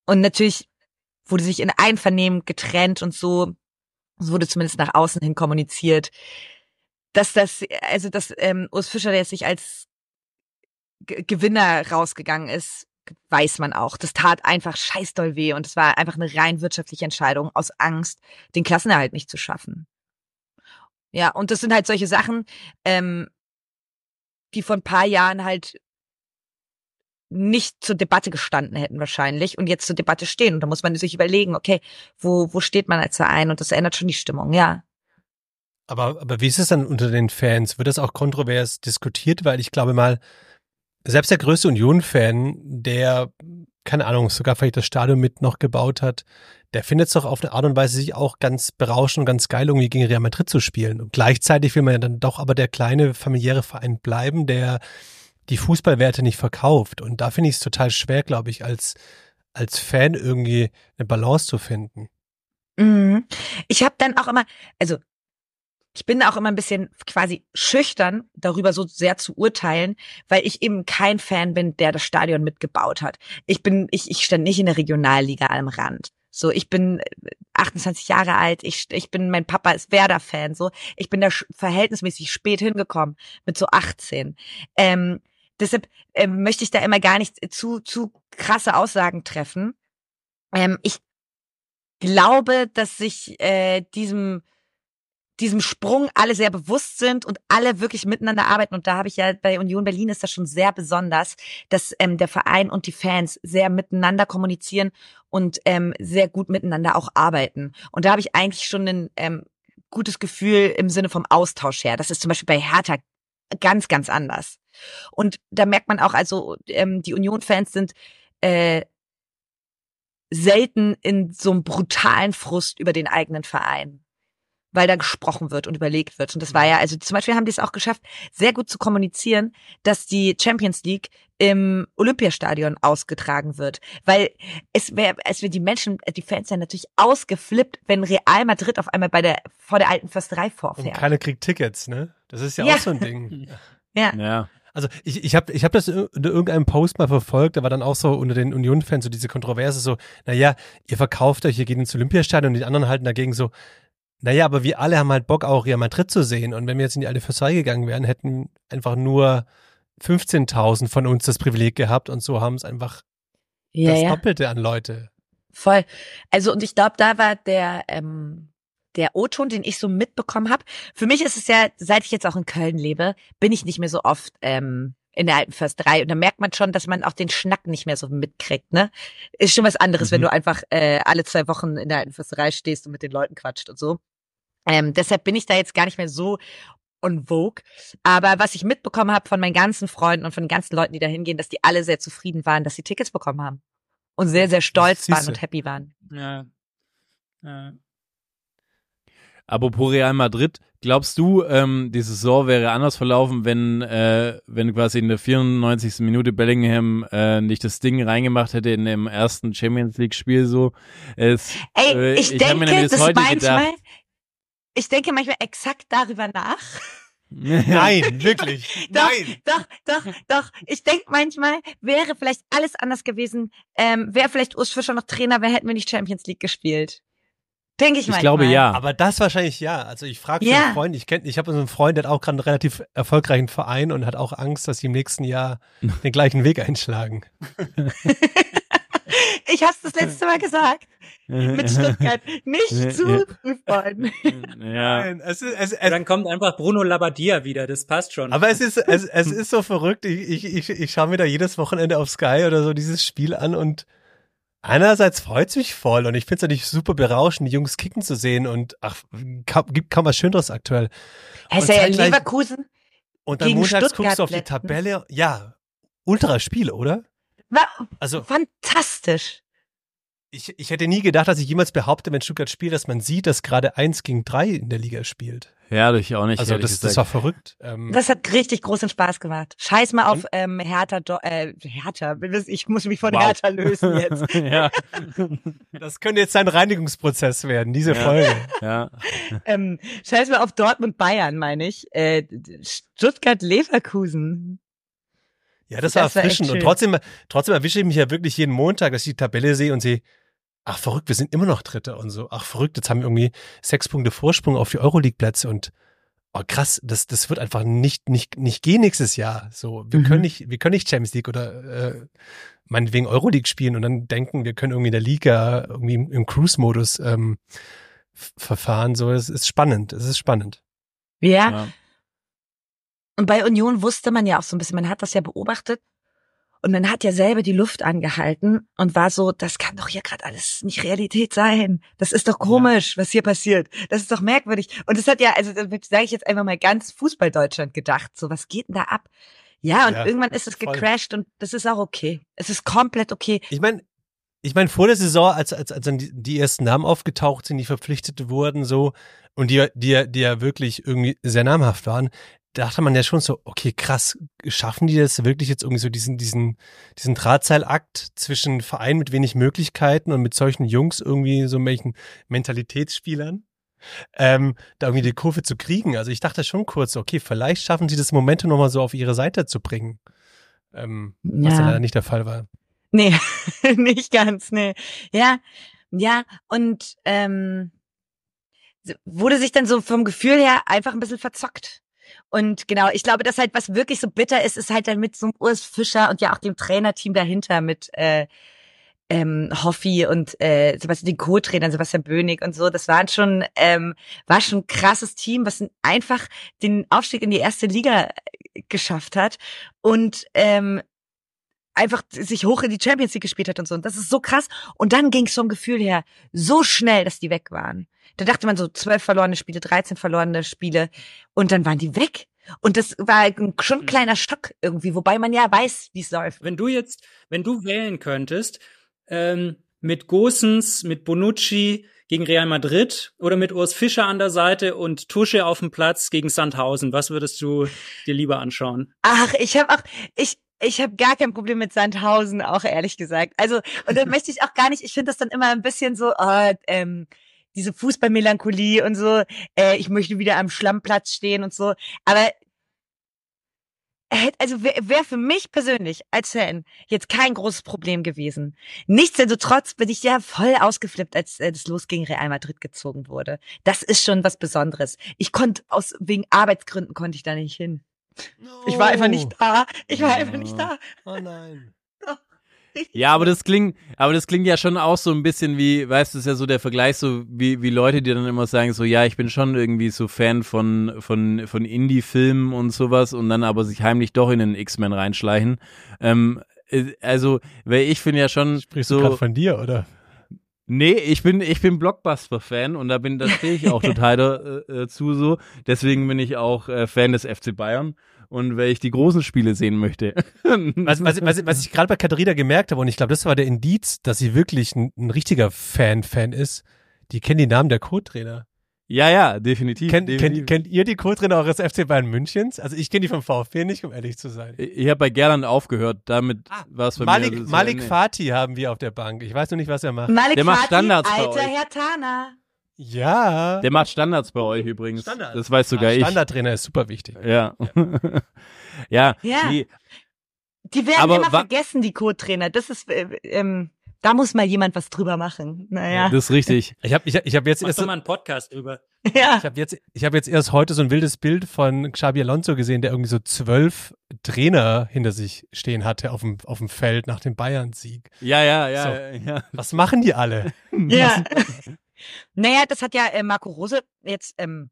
Und natürlich wurde sich in Einvernehmen getrennt und so, es wurde zumindest nach außen hin kommuniziert, dass das, also dass ähm, Urs Fischer, der sich als G Gewinner rausgegangen ist, weiß man auch. Das tat einfach scheißdoll weh und es war einfach eine rein wirtschaftliche Entscheidung aus Angst, den Klassenerhalt nicht zu schaffen. Ja, und das sind halt solche Sachen, ähm, die vor ein paar Jahren halt nicht zur Debatte gestanden hätten wahrscheinlich und jetzt zur Debatte stehen. Und da muss man sich überlegen, okay, wo, wo steht man als Verein? Und das ändert schon die Stimmung, ja. Aber, aber wie ist es dann unter den Fans? Wird das auch kontrovers diskutiert? Weil ich glaube mal, selbst der größte Union-Fan, der, keine Ahnung, sogar vielleicht das Stadion mit noch gebaut hat, der findet es doch auf eine Art und Weise sich auch ganz berauschend und ganz geil, irgendwie gegen Real Madrid zu spielen. Und gleichzeitig will man ja dann doch aber der kleine familiäre Verein bleiben, der die Fußballwerte nicht verkauft. Und da finde ich es total schwer, glaube ich, als, als Fan irgendwie eine Balance zu finden. Mhm. Ich habe dann auch immer, also ich bin auch immer ein bisschen quasi schüchtern, darüber so sehr zu urteilen, weil ich eben kein Fan bin, der das Stadion mitgebaut hat. Ich bin, ich, ich stand nicht in der Regionalliga am Rand. So, ich bin 28 Jahre alt, ich, ich bin, mein Papa ist Werder-Fan, so. Ich bin da verhältnismäßig spät hingekommen, mit so 18. Ähm, deshalb ähm, möchte ich da immer gar nicht zu, zu krasse Aussagen treffen. Ähm, ich glaube, dass sich äh, diesem diesem Sprung alle sehr bewusst sind und alle wirklich miteinander arbeiten. Und da habe ich ja bei Union Berlin ist das schon sehr besonders, dass ähm, der Verein und die Fans sehr miteinander kommunizieren und ähm, sehr gut miteinander auch arbeiten. Und da habe ich eigentlich schon ein ähm, gutes Gefühl im Sinne vom Austausch her. Das ist zum Beispiel bei Hertha ganz, ganz anders. Und da merkt man auch, also ähm, die Union-Fans sind äh, selten in so einem brutalen Frust über den eigenen Verein weil da gesprochen wird und überlegt wird. Und das war ja, also zum Beispiel haben die es auch geschafft, sehr gut zu kommunizieren, dass die Champions League im Olympiastadion ausgetragen wird. Weil es wäre, es wäre die Menschen, die Fans sind natürlich ausgeflippt, wenn Real Madrid auf einmal bei der, vor der alten Försterei Und vorfährt. keiner kriegt Tickets, ne? Das ist ja, Ja. auch so ein Ding. Ja. Ja. Also ich, ich habe ich hab das in irgendeinem Post mal verfolgt, da war dann auch so unter den Union-Fans so diese Kontroverse so, naja, ihr verkauft euch, ihr geht ins Olympiastadion und die anderen halten dagegen so, naja, aber wir alle haben halt Bock auch Real Madrid zu sehen und wenn wir jetzt in die alte Försterei gegangen wären, hätten einfach nur 15.000 von uns das Privileg gehabt und so haben es einfach Ja, das ja. Doppelte an Leute. Voll. Also und ich glaube, da war der ähm, der O-Ton, den ich so mitbekommen habe. Für mich ist es ja, seit ich jetzt auch in Köln lebe, bin ich nicht mehr so oft ähm, in der alten Försterei und da merkt man schon, dass man auch den Schnack nicht mehr so mitkriegt. Ne, ist schon was anderes, wenn Mhm. du einfach äh, alle zwei Wochen in der alten Försterei stehst und mit den Leuten quatscht und so. Ähm, deshalb bin ich da jetzt gar nicht mehr so on vogue. Aber was ich mitbekommen habe von meinen ganzen Freunden und von den ganzen Leuten, die da hingehen, dass die alle sehr zufrieden waren, dass sie Tickets bekommen haben. und sehr, sehr stolz waren und happy waren. Ja. Ja. Apropos Real Madrid, glaubst du, ähm, die Saison wäre anders verlaufen, wenn, äh, wenn quasi in der 94. Minute Bellingham äh, nicht das Ding reingemacht hätte in dem ersten Champions League Spiel so? Es, Ey, äh, ich, denke, mir das heute manchmal, gedacht. ich denke manchmal exakt darüber nach. Nein, wirklich. Doch, Nein. doch, doch, doch. Ich denke manchmal, wäre vielleicht alles anders gewesen, ähm, wäre vielleicht Urs Fischer noch Trainer, wäre, hätten wir nicht Champions League gespielt. Denke ich Ich manchmal. glaube ja. Aber das wahrscheinlich ja. Also ich frage Ja. einen Freund, ich kenne, ich habe so einen Freund, der hat auch gerade einen relativ erfolgreichen Verein und hat auch Angst, dass sie im nächsten Jahr den gleichen Weg einschlagen. Ich hab's das letzte Mal gesagt. Mit Stuttgart. Nicht zu früh freuen. ja. Es ist, es, es, Dann kommt einfach Bruno Labbadia wieder, das passt schon. aber es ist, es, es ist so verrückt. Ich, ich, ich, ich schaue mir da jedes Wochenende auf Sky oder so dieses Spiel an und einerseits freut's mich voll und ich finde es natürlich super berauschend, die Jungs kicken zu sehen und ach, kaum, gibt kaum was Schöneres aktuell. Er ist ja in Leverkusen. Und dann Gegen montags Stuttgart guckst du auf die. Tabelle. Ja, ultra Spiel, oder? War Also fantastisch. ich, ich hätte nie gedacht, dass ich jemals behaupte, wenn Stuttgart spielt, dass man sieht, dass gerade eins gegen drei in der Liga spielt. Ja, ich auch nicht. Also das, das war verrückt. Ähm, Das hat richtig großen Spaß gemacht. Scheiß mal auf ähm, Hertha, Do äh, Hertha. Ich muss mich von Wow. Hertha lösen jetzt. ja, das könnte jetzt ein Reinigungsprozess werden, diese Ja. Folge. ja. ähm, scheiß mal auf Dortmund Bayern, meine ich. Äh, Stuttgart Leverkusen. Ja, das war Das war erfrischend. Und trotzdem, trotzdem erwische ich mich ja wirklich jeden Montag, dass ich die Tabelle sehe und sehe, ach verrückt, wir sind immer noch Dritte und so. Ach verrückt, jetzt haben wir irgendwie sechs Punkte Vorsprung auf die Euroleague-Plätze und oh krass, das, das wird einfach nicht, nicht, nicht gehen nächstes Jahr. So, wir Mhm. können nicht, wir können nicht Champions League oder äh, meinetwegen Euroleague spielen und dann denken, wir können irgendwie in der Liga irgendwie im, im Cruise-Modus ähm, verfahren. So, es ist spannend, es ist spannend. Ja. ja. Und bei Union wusste man ja auch so ein bisschen, man hat das ja beobachtet und man hat ja selber die Luft angehalten und war so, das kann doch hier gerade alles nicht Realität sein. Das ist doch komisch, was hier passiert. Das ist doch merkwürdig. Und es hat ja, also damit sage ich jetzt einfach mal ganz Fußball-Deutschland gedacht, so was geht denn da ab? Ja, und Ja, irgendwann ist es voll. gecrashed und das ist auch okay. Es ist komplett okay. Ich meine, ich meine, vor der Saison, als, als, als dann die, ersten Namen aufgetaucht sind, die verpflichtet wurden, so, und die, die, ja- die ja wirklich irgendwie sehr namhaft waren, dachte man ja schon so, okay, krass, schaffen die das wirklich jetzt irgendwie so diesen, diesen, diesen Drahtseilakt zwischen Verein mit wenig Möglichkeiten und mit solchen Jungs irgendwie so welchen Mentalitätsspielern? Ähm, da irgendwie die Kurve zu kriegen. Also ich dachte schon kurz, okay, vielleicht schaffen sie das Momentum nochmal so auf ihre Seite zu bringen. Ähm, was Ja. leider nicht der Fall war. Nee, nicht ganz, nee. Ja, ja, und ähm, wurde sich dann so vom Gefühl her einfach ein bisschen verzockt. Und genau, ich glaube, dass halt was wirklich so bitter ist, ist halt dann mit so einem Urs Fischer und ja auch dem Trainerteam dahinter mit äh, ähm, Hoffi und äh, Sebastian, den Co-Trainern, Sebastian Bönig und so. Das waren schon, ähm, war schon ein krasses Team, was einfach den Aufstieg in die erste Liga äh, geschafft hat. Und ähm, einfach sich hoch in die Champions League gespielt hat und so. Und das ist so krass. Und dann ging es vom Gefühl her so schnell, dass die weg waren. Da dachte man so, zwölf verlorene Spiele, 13 verlorene Spiele. Und dann waren die weg. Und das war ein- schon ein kleiner Schock irgendwie, wobei man ja weiß, wie es läuft. Wenn du jetzt, wenn du wählen könntest, ähm, mit Gosens, mit Bonucci gegen Real Madrid oder mit Urs Fischer an der Seite und Tusche auf dem Platz gegen Sandhausen, was würdest du dir lieber anschauen? Ach, ich habe auch, ich, ich habe gar kein Problem mit Sandhausen, auch ehrlich gesagt. Also, und dann möchte ich auch gar nicht, ich finde das dann immer ein bisschen so, oh, ähm, diese Fußballmelancholie und so, äh, ich möchte wieder am Schlammplatz stehen und so. Aber also wäre wär für mich persönlich als Fan jetzt kein großes Problem gewesen. Nichtsdestotrotz bin ich ja voll ausgeflippt, als äh, das Los gegen Real Madrid gezogen wurde. Das ist schon was Besonderes. Ich konnte aus wegen Arbeitsgründen konnte ich da nicht hin. Ich war einfach nicht da. Ich war einfach nicht da. Oh nein. Ja, aber das klingt, aber das klingt ja schon auch so ein bisschen wie, weißt du, ist ja so der Vergleich, so wie, wie Leute, die dann immer sagen, so, ja, ich bin schon irgendwie so Fan von, von, von Indie-Filmen und sowas und dann aber sich heimlich doch in den X-Men reinschleichen. Ähm, äh, also, weil ich finde ja schon Sprichst du so, gerade von dir, oder? Nee, ich bin, ich bin Blockbuster-Fan und da bin, da stehe ich auch total dazu so. Deswegen bin ich auch äh, Fan des FC Bayern. und weil ich die großen Spiele sehen möchte. Was, was, was, was ich gerade bei Katharina gemerkt habe, und ich glaube, das war der Indiz, dass sie wirklich ein, ein richtiger Fan-Fan ist, die kennen die Namen der Co-Trainer. Ja, ja, definitiv. Kennt, definitiv. kennt, kennt ihr die Co-Trainer eures FC Bayern Münchens? Also ich kenne die vom VfB nicht, um ehrlich zu sein. ich habe bei Gerland aufgehört, damit war es bei Malik, mir. so Malik Ende. Fatih haben wir auf der Bank. Ich weiß noch nicht, was er macht. Malik Der macht Fatih, Standards bei alter euch. Herr Tana. Ja. Der macht Standards bei euch übrigens. Standard. Das weiß sogar ich. Standardtrainer ist super wichtig. Ja. ja. Ja. Nee, Die werden Aber immer vergessen, die Co-Trainer. Das ist, äh, ähm, da muss mal jemand was drüber machen. Naja. das ist richtig. Ich habe ich, hab- ich hab jetzt Mach erst, mal einen Podcast drüber. Ja. ich hab jetzt, ich habe jetzt erst heute so ein wildes Bild von Xabi Alonso gesehen, der irgendwie so zwölf Trainer hinter sich stehen hatte auf dem, auf dem Feld nach dem Bayern-Sieg. Ja, ja, ja, So. ja. Was machen die alle? Ja. naja, das hat ja äh, Marco Rose jetzt ähm,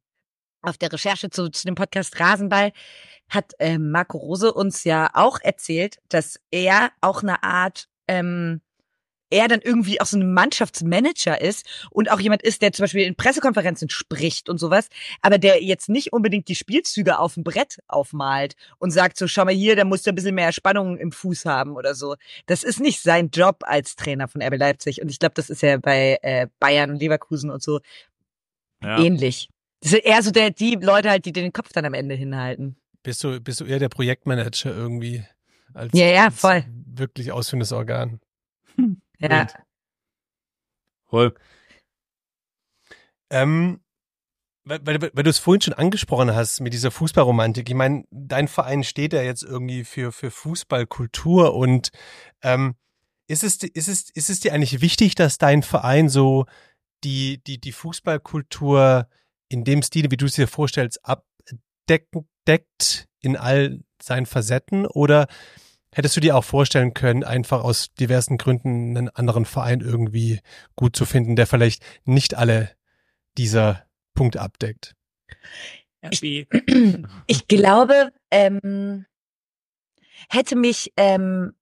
auf der Recherche zu, zu dem Podcast Rasenball hat ähm, Marco Rose uns ja auch erzählt, dass er auch eine Art ähm, er dann irgendwie auch so ein Mannschaftsmanager ist und auch jemand ist, der zum Beispiel in Pressekonferenzen spricht und sowas, aber der jetzt nicht unbedingt die Spielzüge auf dem Brett aufmalt und sagt so, schau mal hier, da musst du ein bisschen mehr Spannung im Fuß haben oder so. Das ist nicht sein Job als Trainer von RB Leipzig und ich glaube, das ist ja bei äh, Bayern und Leverkusen und so ja. ähnlich. Das sind eher so der, die Leute halt, die den Kopf dann am Ende hinhalten. Bist du, bist du eher der Projektmanager irgendwie? Als, Ja, ja, als voll. Wirklich ausführendes Organ. Ja. Voll. Ähm, weil, weil, weil du es vorhin schon angesprochen hast mit dieser Fußballromantik. Ich meine, dein Verein steht ja jetzt irgendwie für, für Fußballkultur und ähm, ist, es, ist, es, ist es dir eigentlich wichtig, dass dein Verein so die, die, die Fußballkultur in dem Stil, wie du es dir vorstellst, abdecken, deckt in all seinen Facetten? Oder hättest du dir auch vorstellen können, einfach aus diversen Gründen einen anderen Verein irgendwie gut zu finden, der vielleicht nicht alle dieser Punkte abdeckt? RB. Ich glaube, ähm, hätte mich, ähm,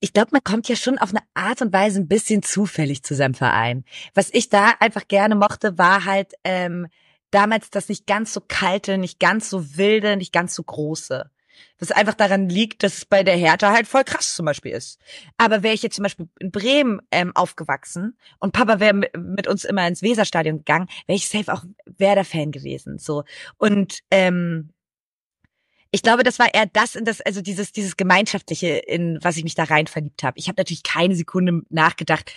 ich glaube, man kommt ja schon auf eine Art und Weise ein bisschen zufällig zu seinem Verein. Was ich da einfach gerne mochte, war halt ähm, damals das nicht ganz so kalte, nicht ganz so wilde, nicht ganz so große. Was einfach daran liegt, dass es bei der Hertha halt voll krass zum Beispiel ist. Aber wäre ich jetzt zum Beispiel in Bremen ähm, aufgewachsen und Papa wäre mit, uns immer ins Weserstadion gegangen, wäre ich safe auch Werder-Fan gewesen. So und ähm, ich glaube, das war eher das in das, also dieses, dieses Gemeinschaftliche, in was ich mich da rein verliebt habe. Ich habe natürlich keine Sekunde nachgedacht,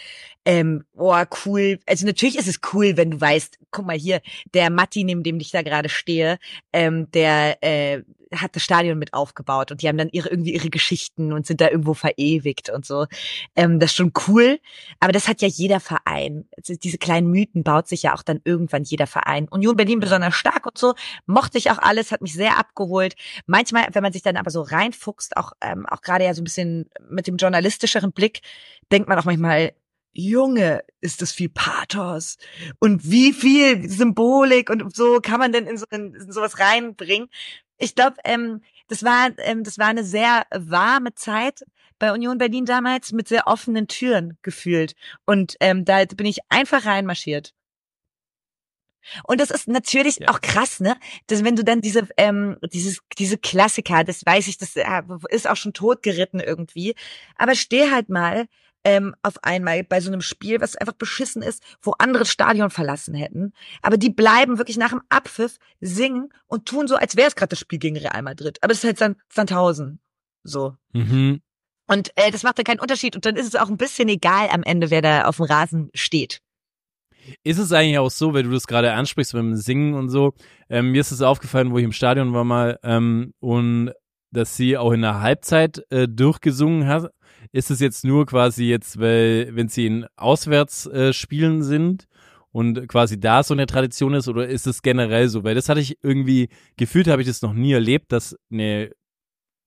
ähm, oh, cool. Also natürlich ist es cool, wenn du weißt, guck mal hier, der Matti, neben dem ich da gerade stehe, ähm, der äh, hat das Stadion mit aufgebaut und die haben dann ihre irgendwie ihre Geschichten und sind da irgendwo verewigt und so. Ähm, das ist schon cool, aber das hat ja jeder Verein. Diese kleinen Mythen baut sich ja auch dann irgendwann jeder Verein. Union Berlin besonders stark und so, mochte ich auch alles, hat mich sehr abgeholt. Manchmal, wenn man sich dann aber so reinfuchst, auch ähm, auch gerade ja so ein bisschen mit dem journalistischeren Blick, denkt man auch manchmal, Junge, ist das viel Pathos und wie viel Symbolik und so kann man denn in, so, in sowas reinbringen. Ich glaube, ähm, das war ähm, das war eine sehr warme Zeit bei Union Berlin damals mit sehr offenen Türen gefühlt und ähm, da bin ich einfach reinmarschiert. Und das ist natürlich Ja. auch krass, ne? Dass wenn du dann diese, ähm, dieses, diese Klassiker, das weiß ich, das äh, ist auch schon totgeritten irgendwie. Aber steh halt mal ähm, auf einmal bei so einem Spiel, was einfach beschissen ist, wo andere das Stadion verlassen hätten. Aber die bleiben wirklich nach dem Abpfiff singen und tun so, als wäre es gerade das Spiel gegen Real Madrid. Aber es ist halt San- Sandhausen. So. Mhm. Und äh, das macht dann keinen Unterschied. Und dann ist es auch ein bisschen egal am Ende, wer da auf dem Rasen steht. Ist es eigentlich auch so, wenn du das gerade ansprichst beim Singen und so, ähm, mir ist es aufgefallen, wo ich im Stadion war mal ähm, und dass sie auch in der Halbzeit äh, durchgesungen hat. Ist es jetzt nur quasi jetzt, weil wenn sie in Auswärtsspielen äh, sind und quasi da so eine Tradition ist oder ist es generell so? Weil das hatte ich irgendwie gefühlt, habe ich das noch nie erlebt, dass eine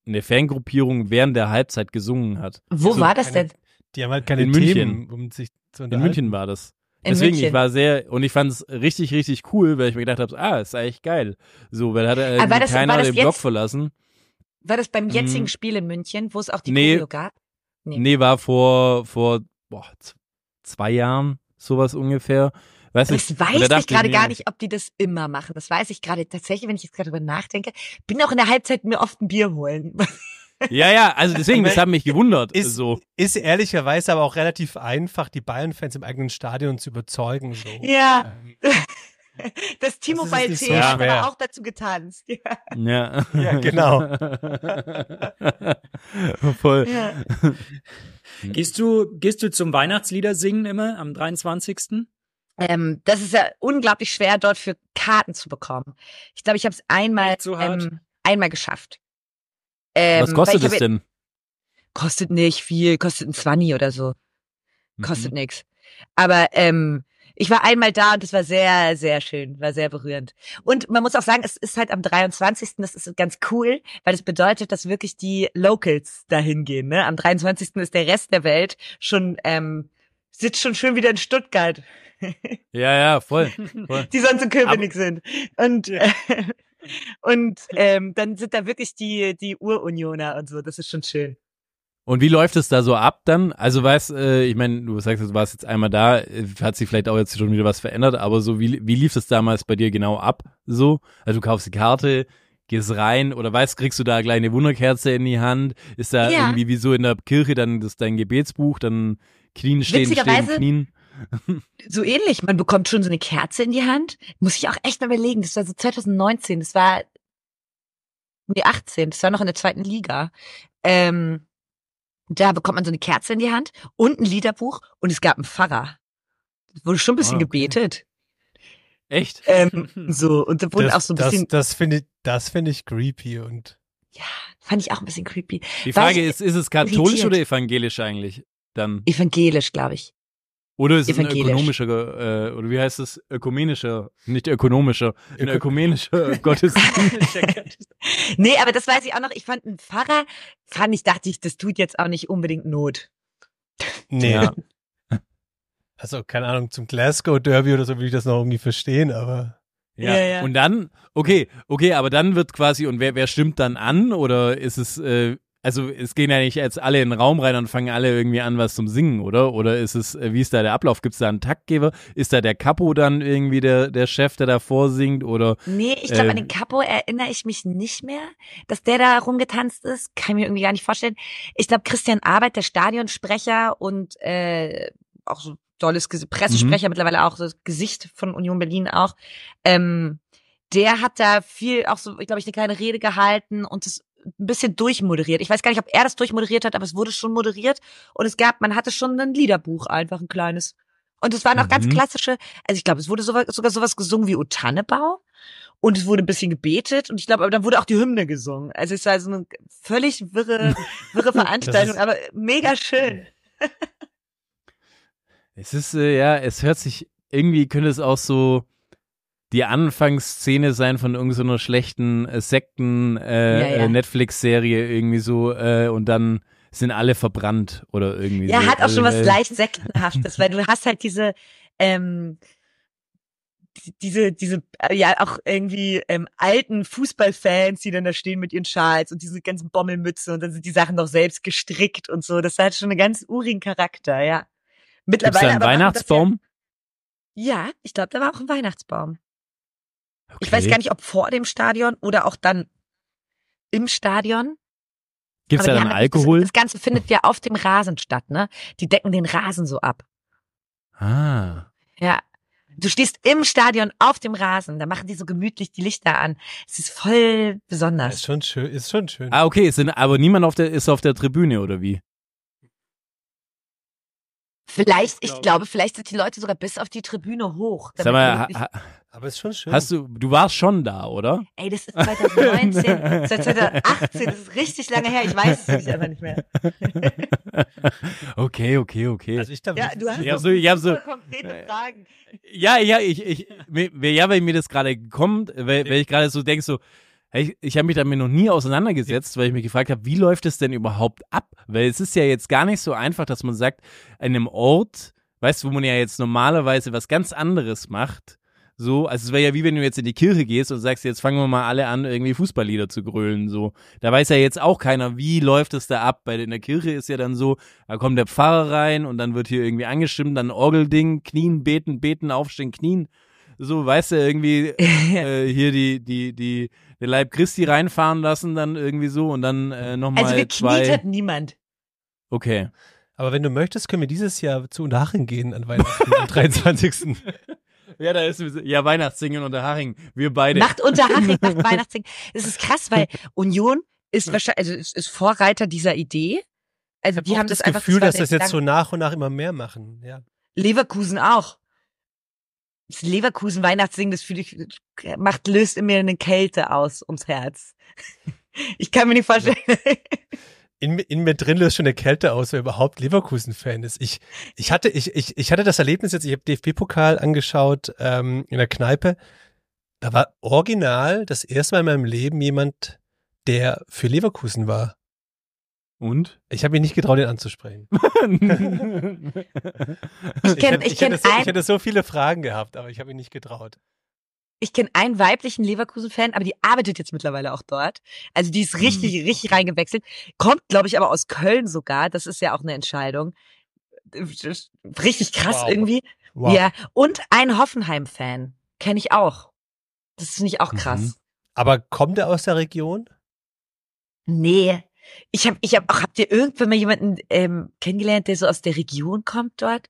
eine Fangruppierung während der Halbzeit gesungen hat. Wo So war das keine- denn? Die haben halt keine In München. Themen, um sich zu In unterhalten. München war das. In Deswegen, München. ich war sehr, und ich fand es richtig, richtig cool, weil ich mir gedacht habe, ah, ist eigentlich geil. So, weil da hat er das- keiner das den Block jetzt- verlassen. War das beim jetzigen Mm. Spiel in München, wo es auch die Nee. Choreo gab? Nee. Nee, war vor, vor boah, zwei Jahren, sowas ungefähr. Weißt du? Das Und weiß da ich gerade gar nicht, ob die das immer machen. Das weiß ich gerade tatsächlich, wenn ich jetzt gerade drüber nachdenke. Bin auch in der Halbzeit mir oft ein Bier holen. Ja, ja, also deswegen, das hat mich gewundert. Ist, so. ist ehrlicherweise aber auch relativ einfach, die Bayern-Fans im eigenen Stadion zu überzeugen. So. ja. Das Das T-Mobile ist nicht T so hat aber auch dazu getanzt. Ja. Ja. Ja, genau. Voll. Ja. Gehst du, gehst du zum Weihnachtslieder singen immer am 23.? Ähm, das ist ja unglaublich schwer, dort für Karten zu bekommen. Ich glaube, ich habe es einmal, So ähm, einmal geschafft. Ähm, Was kostet es denn? Kostet nicht viel, kostet ein 20 oder so. Kostet Mhm. nix. Aber ähm, ich war einmal da und das war sehr, sehr schön, war sehr berührend. Und man muss auch sagen, es ist halt am 23. Das ist ganz cool, weil das bedeutet, dass wirklich die Locals dahin gehen. Ne? Am 23. ist der Rest der Welt schon, ähm, sitzt schon schön wieder in Stuttgart, Ja, ja, voll. voll. die sonst in Köpenick sind. Und, äh, und ähm, dann sind da wirklich die, die Urunioner und so, das ist schon schön. Und wie läuft es da so ab dann? Also weißt, äh, ich meine, du sagst, du warst jetzt einmal da, hat sich vielleicht auch jetzt schon wieder was verändert, aber so wie, wie lief es damals bei dir genau ab? So, also du kaufst die Karte, gehst rein oder weißt, kriegst du da gleich eine Wunderkerze in die Hand? Ist da Ja. irgendwie wie so in der Kirche dann das dein Gebetsbuch, dann Knien stehen, stehen, Knien? so ähnlich. Man bekommt schon so eine Kerze in die Hand. Muss ich auch echt mal überlegen. Das war so 2019. Das war nee 18. Das war noch in der zweiten Liga. Ähm, da bekommt man so eine Kerze in die Hand und ein Liederbuch und es gab einen Pfarrer. Es wurde schon ein bisschen Ah, okay. gebetet. Echt? Ähm, so und da wurde auch Das, so ein bisschen. das, das finde ich, das finde ich creepy und ja, fand ich auch ein bisschen creepy. Die Frage ich ist, ist es katholisch irritiert. oder evangelisch eigentlich? Dann. Evangelisch, glaube ich. Oder ist es ein ökonomischer, äh, oder wie heißt es? Ökumenischer, nicht ökonomischer, ein ökumenischer Gottesdienst. Nee, aber das weiß ich auch noch. Ich fand einen Pfarrer, fand ich, dachte ich, das tut jetzt auch nicht unbedingt Not. nee. Ja. Also, keine Ahnung, zum Glasgow Derby oder so würde ich das noch irgendwie verstehen, aber Ja. Ja, ja. Und dann, okay, okay, aber dann wird quasi, und wer, wer stimmt dann an? Oder ist es, äh, also es gehen ja nicht jetzt alle in den Raum rein und fangen alle irgendwie an, was zum Singen, oder? Oder ist es, äh, wie ist da der Ablauf? Gibt es da einen Taktgeber? Ist da der Capo dann irgendwie der, der Chef, der da vorsingt? Oder Nee, ich glaube, an Ähm. den Capo erinnere ich mich nicht mehr, dass der da rumgetanzt ist. Kann ich mir irgendwie gar nicht vorstellen. Ich glaube, Christian Arbeit, der Stadionsprecher und äh, auch so tolles Pressesprecher, mittlerweile auch so das Gesicht von Union Berlin auch, ähm, der hat da viel, auch so, ich glaube ich, eine kleine Rede gehalten und das ein bisschen durchmoderiert. Ich weiß gar nicht, ob er das durchmoderiert hat, aber es wurde schon moderiert und es gab, man hatte schon ein Liederbuch, einfach ein kleines. Und es waren auch ganz Mhm. klassische, also ich glaube, es wurde sogar, sogar sowas gesungen wie O Tannebau und es wurde ein bisschen gebetet und ich glaube, aber dann wurde auch die Hymne gesungen. Also es war so eine völlig wirre, wirre Veranstaltung, aber mega schön. Es ist, äh, ja, es hört sich, irgendwie könnte es auch so die Anfangsszene sein von irgendeiner schlechten äh, Sekten äh, Ja, ja. äh, irgendwie so äh, und dann sind alle verbrannt oder irgendwie Ja, so. hat auch Also, schon was leicht Sektenhaftes, weil du hast halt diese, ähm, die- diese, diese, äh, ja, auch irgendwie ähm, alten Fußballfans, die dann da stehen mit ihren Schals und diese ganzen Bommelmützen und dann sind die Sachen noch selbst gestrickt und so. Das hat schon einen ganz urigen Charakter, ja. Gibt's da Mittlerweile einen Weihnachtsbaum? Ja, ja ich glaube, da war auch ein Weihnachtsbaum. Ich Okay. weiß gar nicht, ob vor dem Stadion oder auch dann im Stadion. Gibt's Aber da dann Alkohol? Das, das Ganze findet ja auf dem Rasen statt, ne? Die decken den Rasen so ab. Ah. Ja. Du stehst im Stadion auf dem Rasen, da machen die so gemütlich die Lichter an. Es ist voll besonders. ist schon schön, ist schon schön. Ah, okay, es sind, aber niemand auf der, ist auf der Tribüne oder wie? Vielleicht, ich glaube. glaube, vielleicht sind die Leute sogar bis auf die Tribüne hoch. Sag mal, ha, aber ist schon schön. hast du, du warst schon da, oder? ey, das ist 2019, das ist 2018, das ist richtig lange her, ich weiß es nämlich einfach nicht mehr. okay, okay, okay. also ich glaube, Ja, du hast Ich so- ich so- konkrete Fragen. Ja, ja, ich, ich, mir, ja, weil mir das gerade kommt, weil, weil ich gerade so denke, so, ich, ich habe mich damit noch nie auseinandergesetzt, weil ich mich gefragt habe, wie läuft es denn überhaupt ab? Weil es ist ja jetzt gar nicht so einfach, dass man sagt, an einem Ort, weißt du, wo man ja jetzt normalerweise was ganz anderes macht, So, also es wäre ja wie wenn du jetzt in die Kirche gehst und sagst, jetzt fangen wir mal alle an, irgendwie Fußballlieder zu grölen. So, da weiß ja jetzt auch keiner, wie läuft es da ab. Bei in der Kirche ist ja dann so, da kommt der Pfarrer rein und dann wird hier irgendwie angestimmt, dann Orgelding, knien, beten, beten, aufstehen, knien. So, weißt du, irgendwie äh, hier die, die, die, den Leib Christi reinfahren lassen, dann irgendwie so und dann äh, nochmal Also gekniet zwei. hat niemand. Okay. Aber wenn du möchtest, können wir dieses Jahr zu Unterhaching gehen an Weihnachten am 23. Ja, da ist ja Weihnachtssingen unter Haring. Wir beide. Macht Unterhaching, macht Weihnachtssingen. Es ist krass, weil Union ist wahrscheinlich, also ist, ist Vorreiter dieser Idee. Also Ich die habe haben das, das, einfach Gefühl, dass das jetzt so nach und nach immer mehr machen. Ja. Leverkusen auch. Das Leverkusen Weihnachtssingen, das fühle ich, macht, löst in mir eine Kälte aus ums Herz. Ich kann mir nicht vorstellen. In, in mir drin löst schon eine Kälte aus, wer überhaupt Leverkusen-Fan ist. Ich, ich hatte, ich, ich, ich hatte das Erlebnis jetzt, ich habe DFB-Pokal angeschaut ähm, in der Kneipe. Da war original das erste Mal in meinem Leben jemand, der für Leverkusen war. Und? Ich habe mich nicht getraut, ihn anzusprechen. Ich kenne hätte- ich kenn so, ich einen, hätte so viele Fragen gehabt, aber ich habe ihn nicht getraut. ich kenn einen weiblichen Leverkusen-Fan, aber die arbeitet jetzt mittlerweile auch dort. Also die ist richtig, richtig reingewechselt. Kommt, glaube ich, aber aus Köln sogar. Das ist ja auch eine Entscheidung. Richtig krass Wow. irgendwie. Wow. Ja, und ein Hoffenheim-Fan. Kenne ich auch. Das finde ich auch krass. Mhm. Aber kommt er aus der Region? Nee. Ich habe, ich hab auch, habt ihr irgendwann mal jemanden ähm, kennengelernt, der so aus der Region kommt dort?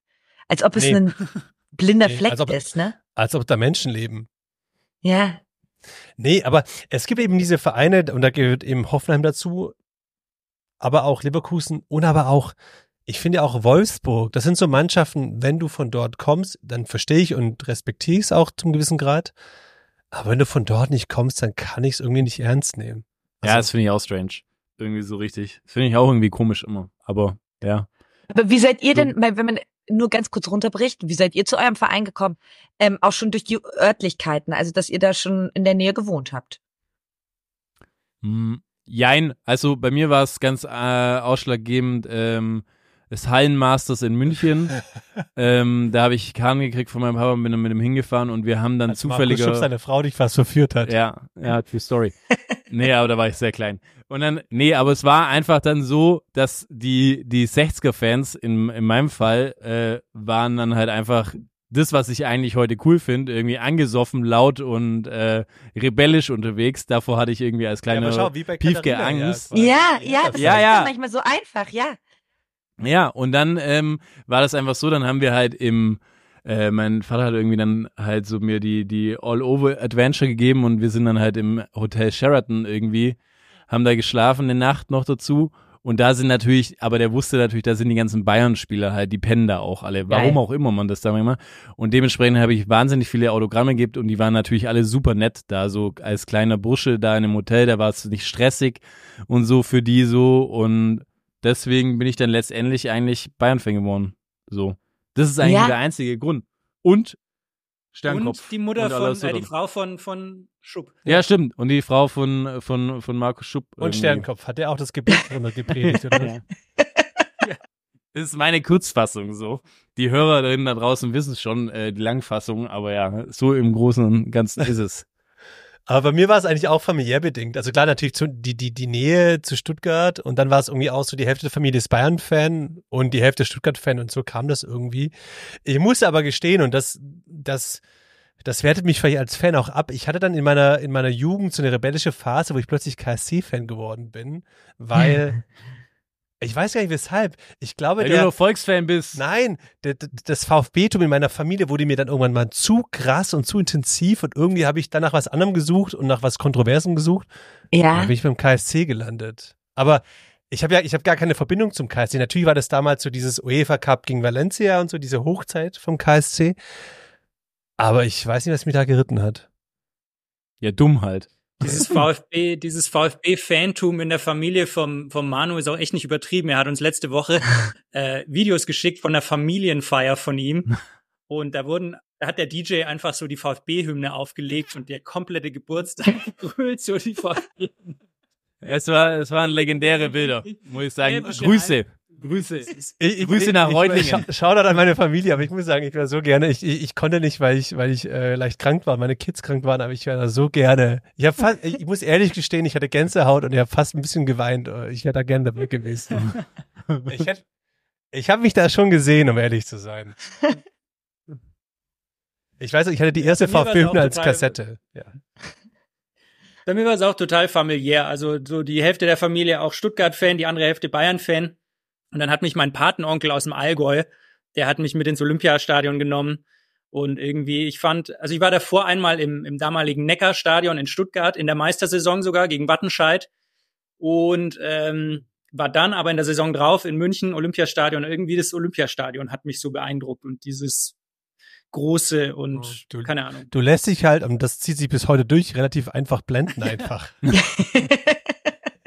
Als ob es Nee. ein blinder Nee, Fleck ob- ist, ne? Als ob da Menschen leben. Ja. Nee, aber es gibt eben diese Vereine, und da gehört eben Hoffenheim dazu, aber auch Leverkusen und aber auch, ich finde auch Wolfsburg. Das sind so Mannschaften, wenn du von dort kommst, dann verstehe ich und respektiere ich es auch zum gewissen Grad. Aber wenn du von dort nicht kommst, dann kann ich es irgendwie nicht ernst nehmen. ja, Also- das finde ich auch strange. Irgendwie so richtig. Das finde ich auch irgendwie komisch immer. Aber ja. Aber wie seid ihr denn, wenn man nur ganz kurz runterbricht, wie seid ihr zu eurem Verein gekommen? Ähm, auch schon durch die Örtlichkeiten, also dass ihr da schon in der Nähe gewohnt habt. Hm, Jein, also bei mir war es ganz äh, ausschlaggebend, ähm, das Hallenmasters in München. ähm, da habe ich Karten gekriegt von meinem Papa und bin dann mit ihm hingefahren und wir haben dann Als Markus zufälliger. Schubs seine Frau dich fast verführt hat. Ja, ja, true story. nee, aber da war ich sehr klein. Und dann, nee, aber es war einfach dann so, dass die, die 60er-Fans in, in meinem Fall, äh, waren dann halt einfach das, was ich eigentlich heute cool finde, irgendwie angesoffen, laut und äh, rebellisch unterwegs. Davor hatte ich irgendwie als Ja, kleiner bei Piefke Angst. Ja, ja, das Ja, ist ja. manchmal so einfach, ja. Ja, und dann ähm, war das einfach so, dann haben wir halt im, äh, mein Vater hat irgendwie dann halt so mir die, die All-Over-Adventure gegeben und wir sind dann halt im Hotel Sheraton irgendwie, haben da geschlafen eine Nacht noch dazu. Und da sind natürlich, aber der wusste natürlich, da sind die ganzen Bayern-Spieler halt, die pennen da auch alle. Warum Geil. auch immer man das da immer. Und dementsprechend habe ich wahnsinnig viele Autogramme gibt und die waren natürlich alle super nett da, so als kleiner Bursche da in einem Hotel, da war es nicht stressig und so für die so und deswegen bin ich dann letztendlich eigentlich Bayern-Fan geworden. So. Das ist eigentlich Ja. der einzige Grund. Und Sternkopf. Und die Mutter Und von, äh, die. Frau von, von Schupp. Ja, stimmt. Und die Frau von, von, von Markus Schupp. Und irgendwie. Sternkopf, hat der auch das Gebet drunter gepredigt, oder? Ja. Das ist meine Kurzfassung so. Die Hörerinnen da draußen wissen schon äh, die Langfassung, aber ja, so im Großen und Ganzen ist es. Aber bei mir war es eigentlich auch familiär bedingt. Also klar, natürlich zu, die, die, die Nähe zu Stuttgart und dann war es irgendwie auch so, die Hälfte der Familie ist Bayern-Fan und die Hälfte Stuttgart-Fan und so kam das irgendwie. Ich muss aber gestehen und das, das, das wertet mich vielleicht als Fan auch ab. Ich hatte dann in meiner, in meiner Jugend so eine rebellische Phase, wo ich plötzlich KSC-Fan geworden bin, weil, ich weiß gar nicht weshalb. Ich glaube, Weil du der, noch Volksfan bist. Nein, d- d- das VfB-Tum in meiner Familie wurde mir dann irgendwann mal zu krass und zu intensiv und irgendwie habe ich dann nach was anderem gesucht und nach was Kontroversem gesucht. Da Ja. bin ich beim KSC gelandet. Aber ich habe ja, ich habe gar keine Verbindung zum KSC. Natürlich war das damals so dieses UEFA Cup gegen Valencia und so diese Hochzeit vom KSC. Aber ich weiß nicht, was mich da geritten hat. Ja, dumm halt. Dieses VfB, dieses VfB-Fantum in der Familie vom, vom Manu ist auch echt nicht übertrieben. Er hat uns letzte Woche äh, Videos geschickt von der Familienfeier von ihm. Und da wurden, da hat der DJ einfach so die VfB-Hymne aufgelegt und der komplette Geburtstag brüllt so die VfB. Es war, es waren legendäre Bilder, muss ich sagen. Grüße. Grüße. Ich, Grüße nach Reutlingen. Schau, schau da an meine Familie, aber ich muss sagen, ich wäre so gerne, ich, ich, ich konnte nicht, weil ich, weil ich äh, leicht krank war, meine Kids krank waren, aber ich wäre da so gerne. Ich habe fast, ich muss ehrlich gestehen, ich hatte Gänsehaut und ich habe fast ein bisschen geweint. Ich wäre da gerne dabei gewesen. ich hätte, ich habe mich da schon gesehen, um ehrlich zu sein. Ich weiß, ich hatte die erste Bei mir war's verfilmt auch als Kassette. Ja. Bei mir war es auch total familiär. Also so die Hälfte der Familie auch Stuttgart-Fan, die andere Hälfte Bayern-Fan. Und dann hat mich mein Patenonkel aus dem Allgäu, der hat mich mit ins Olympiastadion genommen. Und irgendwie, ich fand, also ich war davor einmal im, im damaligen Neckarstadion in Stuttgart, in der Meistersaison sogar, gegen Wattenscheid. Und ähm, war dann aber in der Saison drauf in München, Olympiastadion. Irgendwie das Olympiastadion hat mich so beeindruckt und dieses große und Oh, du- keine Ahnung. Du lässt dich halt, und das zieht sich bis heute durch, relativ einfach blenden einfach.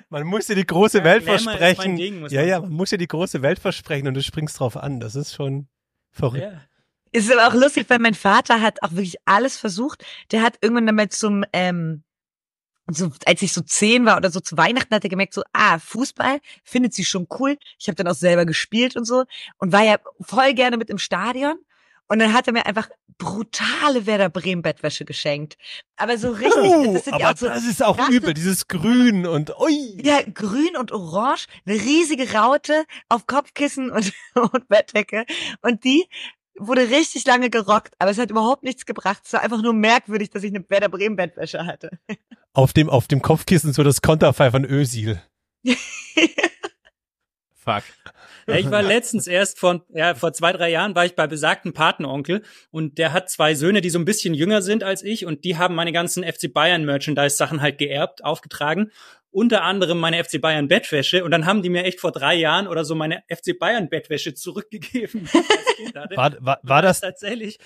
Man muss dir die große Welt Glamour ist mein versprechen. Ding, muss ja, man ja, man muss dir die große Welt versprechen und du springst drauf an. Das ist schon verrückt. Ja. Es ist aber auch lustig, weil mein Vater hat auch wirklich alles versucht. Der hat irgendwann damit zum, ähm, so, als ich so zehn war oder so zu Weihnachten, hat er gemerkt, so, ah, Fußball findet sie schon cool. Ich habe dann auch selber gespielt und so und war ja voll gerne mit im Stadion. Und dann hat er mir einfach brutale Werder Bremen Bettwäsche geschenkt. Aber so richtig, Oh, das aber auch so, das ist auch übel, dieses Grün und ui. ja, grün und orange, eine riesige Raute auf Kopfkissen und, und Bettdecke. Und die wurde richtig lange gerockt, aber es hat überhaupt nichts gebracht. Es war einfach nur merkwürdig, dass ich eine Werder Bremen Bettwäsche hatte. Auf dem, auf dem Kopfkissen so das Konterfei von Ösil. Fuck. Ich war letztens erst vor, ja, vor zwei, drei Jahren war ich bei besagten Patenonkel und der hat zwei Söhne, die so ein bisschen jünger sind als ich und die haben meine ganzen FC Bayern Merchandise Sachen halt geerbt, aufgetragen. Unter anderem meine FC Bayern Bettwäsche und dann haben die mir echt vor drei Jahren oder so meine FC Bayern Bettwäsche zurückgegeben. War, war, war das tatsächlich?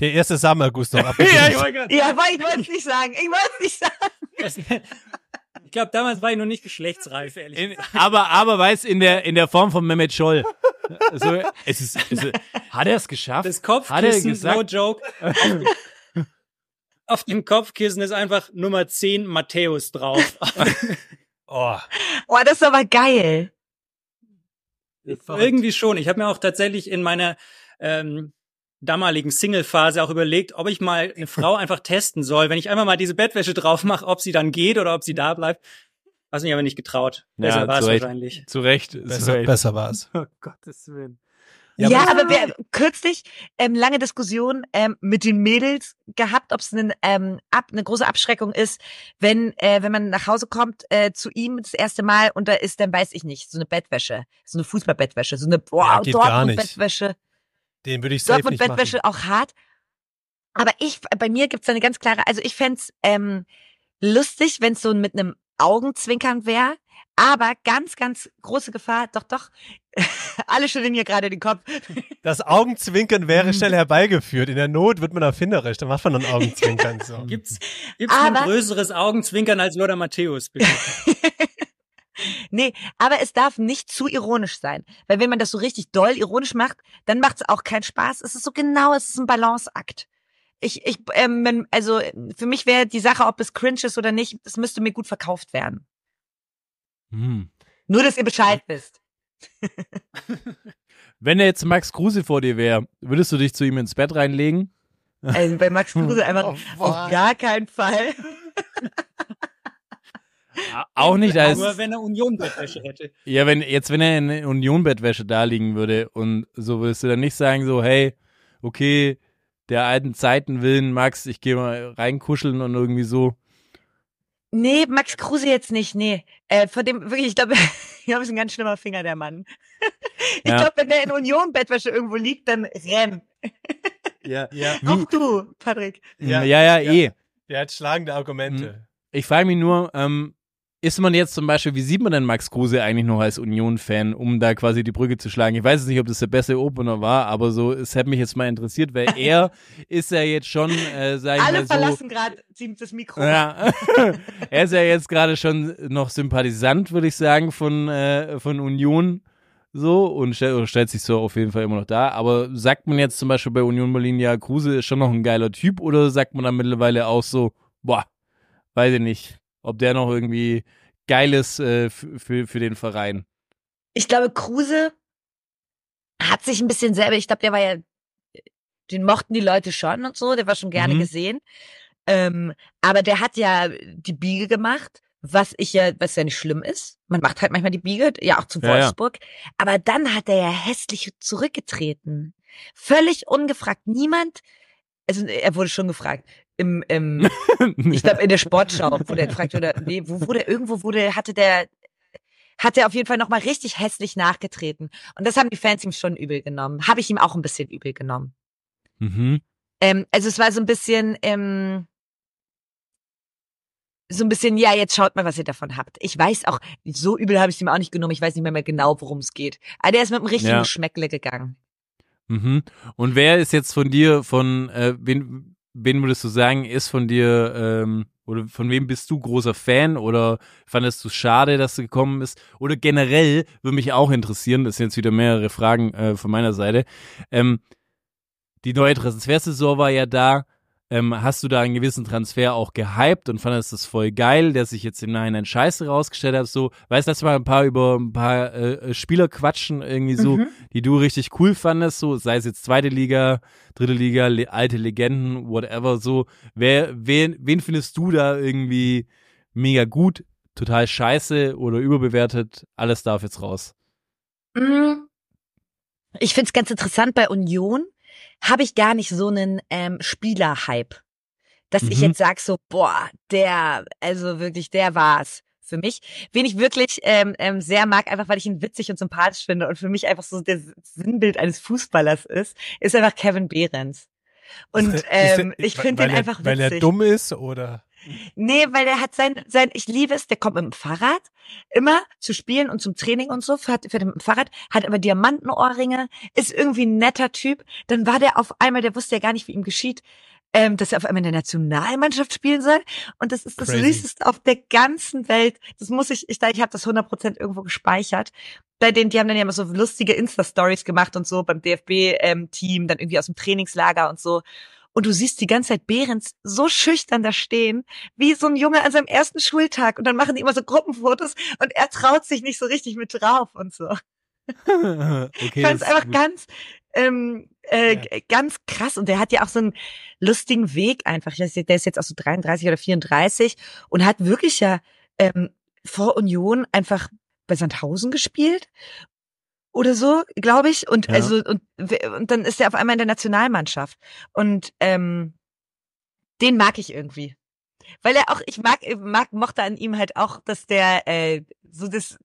der erste Samenerguss noch Ja, ich wollte Ja, aber ich wollte es nicht sagen. Ich wollte es nicht sagen. Ich glaube, damals war ich noch nicht geschlechtsreif, ehrlich In, gesagt. aber, aber weiß in der, in der Form von Mehmet Scholl. So, es ist, es ist, hat er es geschafft? Das Hat er Kopfkissen, no joke. Auf dem Kopfkissen ist einfach Nummer 10 Matthäus drauf. Oh, Oh, das ist aber geil. Irgendwie schon. Ich habe mir auch tatsächlich in meiner ähm, damaligen Single-Phase auch überlegt, ob ich mal eine Frau einfach testen soll, wenn ich einmal mal diese Bettwäsche drauf mache, ob sie dann geht oder ob sie da bleibt. Hast mich aber nicht getraut. Besser war es zu Recht. wahrscheinlich. Zu Recht. besser, Recht. besser war's. Oh Gottes Willen. Ja, Ja, aber- aber, wir kürzlich ähm, lange Diskussion ähm, mit den Mädels gehabt, ob es eine, ähm, ab, eine große Abschreckung ist, wenn äh, wenn man nach Hause kommt äh, zu ihm das erste Mal und da ist, dann weiß ich nicht, so eine Bettwäsche, so eine Fußballbettwäsche, so eine Ja, boah, nicht. Dortmund-Bettwäsche. Den würde ich safe Dortmund nicht machen. Bettwäsche auch hart. Aber ich, bei mir gibt's da eine ganz klare, also ich fänd's ähm, lustig, wenn es so mit einem Augenzwinkern wäre. Aber ganz, ganz große Gefahr, doch, doch, alle schütteln hier gerade den Kopf. Das Augenzwinkern wäre schnell herbeigeführt. In der Not wird man erfinderisch. Da macht man dann Augenzwinkern so. Gibt's, gibt's ein Aber- größeres Augenzwinkern als Lothar Matthäus? Bitte? Nee, aber es darf nicht zu ironisch sein. Weil wenn man das so richtig doll ironisch macht, dann macht's auch keinen Spaß. Es ist so genau, es ist ein Balanceakt. Ich, ich, ähm, also für mich wäre die Sache, ob es cringe ist oder nicht, das müsste mir gut verkauft werden. Hm. Nur, dass ihr Bescheid wisst. Wenn jetzt Max Kruse vor dir wäre, würdest du dich zu ihm ins Bett reinlegen? Also bei Max Kruse einfach auf gar keinen Fall. Auch nicht als, Nur wenn er Union-Bettwäsche hätte. ja, wenn, jetzt wenn er in Union-Bettwäsche da liegen würde und so würdest du dann nicht sagen so, hey, okay, der alten Zeiten willen, Max, ich gehe mal reinkuscheln und irgendwie so. Nee, Max Kruse jetzt nicht, nee. Äh, von dem, wirklich, ich glaube, ich glaube, ist ein ganz schlimmer Finger, der Mann. Ich Ja. glaube, wenn der in Union-Bettwäsche irgendwo liegt, dann renn. Ja. Ja, Auch du, Patrick. Ja, Ja, ja, ja. eh. der hat schlagende Argumente. Ich frage mich nur, ähm, ist man jetzt zum Beispiel, wie sieht man denn Max Kruse eigentlich noch als Union-Fan, um da quasi die Brücke zu schlagen? Ich weiß jetzt nicht, ob das der beste Opener war, aber so, es hätte mich jetzt mal interessiert, weil er ist ja jetzt schon, äh, sag ich Alle mal so, verlassen gerade das Mikro. ja, er ist ja jetzt gerade schon noch Sympathisant, würde ich sagen, von, äh, von Union so und stell, stellt sich so auf jeden Fall immer noch da. Aber sagt man jetzt zum Beispiel bei Union Berlin, ja, Kruse ist schon noch ein geiler Typ oder sagt man dann mittlerweile auch so, boah, weiß ich nicht, ob der noch irgendwie geil ist äh, für, für den Verein? Ich glaube, Kruse hat sich ein bisschen selber, ich glaube, der war ja, den mochten die Leute schon und so, der war schon gerne Mhm. gesehen. Ähm, aber der hat ja die Biege gemacht, was ich ja, was ja nicht schlimm ist. Man macht halt manchmal die Biege, ja auch zu Ja, ja. Wolfsburg. Aber dann hat er ja hässlich zurückgetreten. Völlig ungefragt. Niemand, also er wurde schon gefragt. Im, im, ich glaube in der Sportschau wurde er gefragt oder nee, wo wurde irgendwo wurde hatte der hat er auf jeden Fall noch mal richtig hässlich nachgetreten und das haben die Fans ihm schon übel genommen. Habe ich ihm auch ein bisschen übel genommen. Mhm. Ähm, also es war so ein bisschen ähm, so ein bisschen ja jetzt schaut mal was ihr davon habt. Ich weiß auch so übel habe ich es ihm auch nicht genommen. Ich weiß nicht mehr, mehr genau worum es geht. Aber der ist mit einem richtigen Ja. Schmeckle gegangen. Mhm. Und wer ist jetzt von dir, von äh, wen, wen würdest du sagen, ist von dir, ähm, oder von wem bist du großer Fan oder fandest du schade, dass er gekommen ist? Oder generell würde mich auch interessieren, das sind jetzt wieder mehrere Fragen äh, von meiner Seite. Ähm, die neue Transfersaison war ja da. Ähm, hast du da einen gewissen Transfer auch gehypt und fandest das voll geil, der sich jetzt im Nachhinein scheiße rausgestellt hat? So, weißt du, lass mal ein paar über ein paar äh, Spieler quatschen, irgendwie so, Mhm. die du richtig cool fandest, so, sei es jetzt zweite Liga, dritte Liga, le alte Legenden, whatever, so. Wer, wen, wen findest du da irgendwie mega gut, total scheiße oder überbewertet? Alles darf jetzt raus. Mm. Ich find's ganz interessant, bei Union habe ich gar nicht so einen ähm, Spieler-Hype. Dass ich Mhm. jetzt sag so, boah, der, also wirklich, der war's für mich. Wen ich wirklich ähm, ähm, sehr mag, einfach weil ich ihn witzig und sympathisch finde und für mich einfach so das Sinnbild eines Fußballers ist, ist einfach Kevin Behrens. Und ähm, ich finde den einfach witzig. Weil er dumm ist oder? Nee, weil der hat sein, sein, ich liebe es, der kommt mit dem Fahrrad immer zu spielen und zum Training und so, fährt, fährt mit dem Fahrrad, hat aber Diamantenohrringe, ist irgendwie ein netter Typ. Dann war der auf einmal, der wusste ja gar nicht, wie ihm geschieht, ähm, dass er auf einmal in der Nationalmannschaft spielen soll. Und das ist das Crazy. Süßeste auf der ganzen Welt. Das muss ich, ich, ich habe das 100% irgendwo gespeichert. Bei denen, die haben dann ja immer so lustige Insta-Stories gemacht und so beim DFB-Team, dann irgendwie aus dem Trainingslager und so. Und du siehst die ganze Zeit Behrens so schüchtern da stehen, wie so ein Junge an seinem ersten Schultag. Und dann machen die immer so Gruppenfotos und er traut sich nicht so richtig mit drauf und so. okay, Ich fand es einfach ganz, ähm, äh, Ja. ganz krass. Und der hat ja auch so einen lustigen Weg einfach. Der ist jetzt auch so 33 oder 34 und hat wirklich ja ähm, vor Union einfach bei Sandhausen gespielt oder so, glaube ich. Und Ja. also und, und dann ist er auf einmal in der Nationalmannschaft. Und ähm, den mag ich irgendwie. Weil er auch, ich mag, mag, mochte an ihm halt auch, dass der äh, so das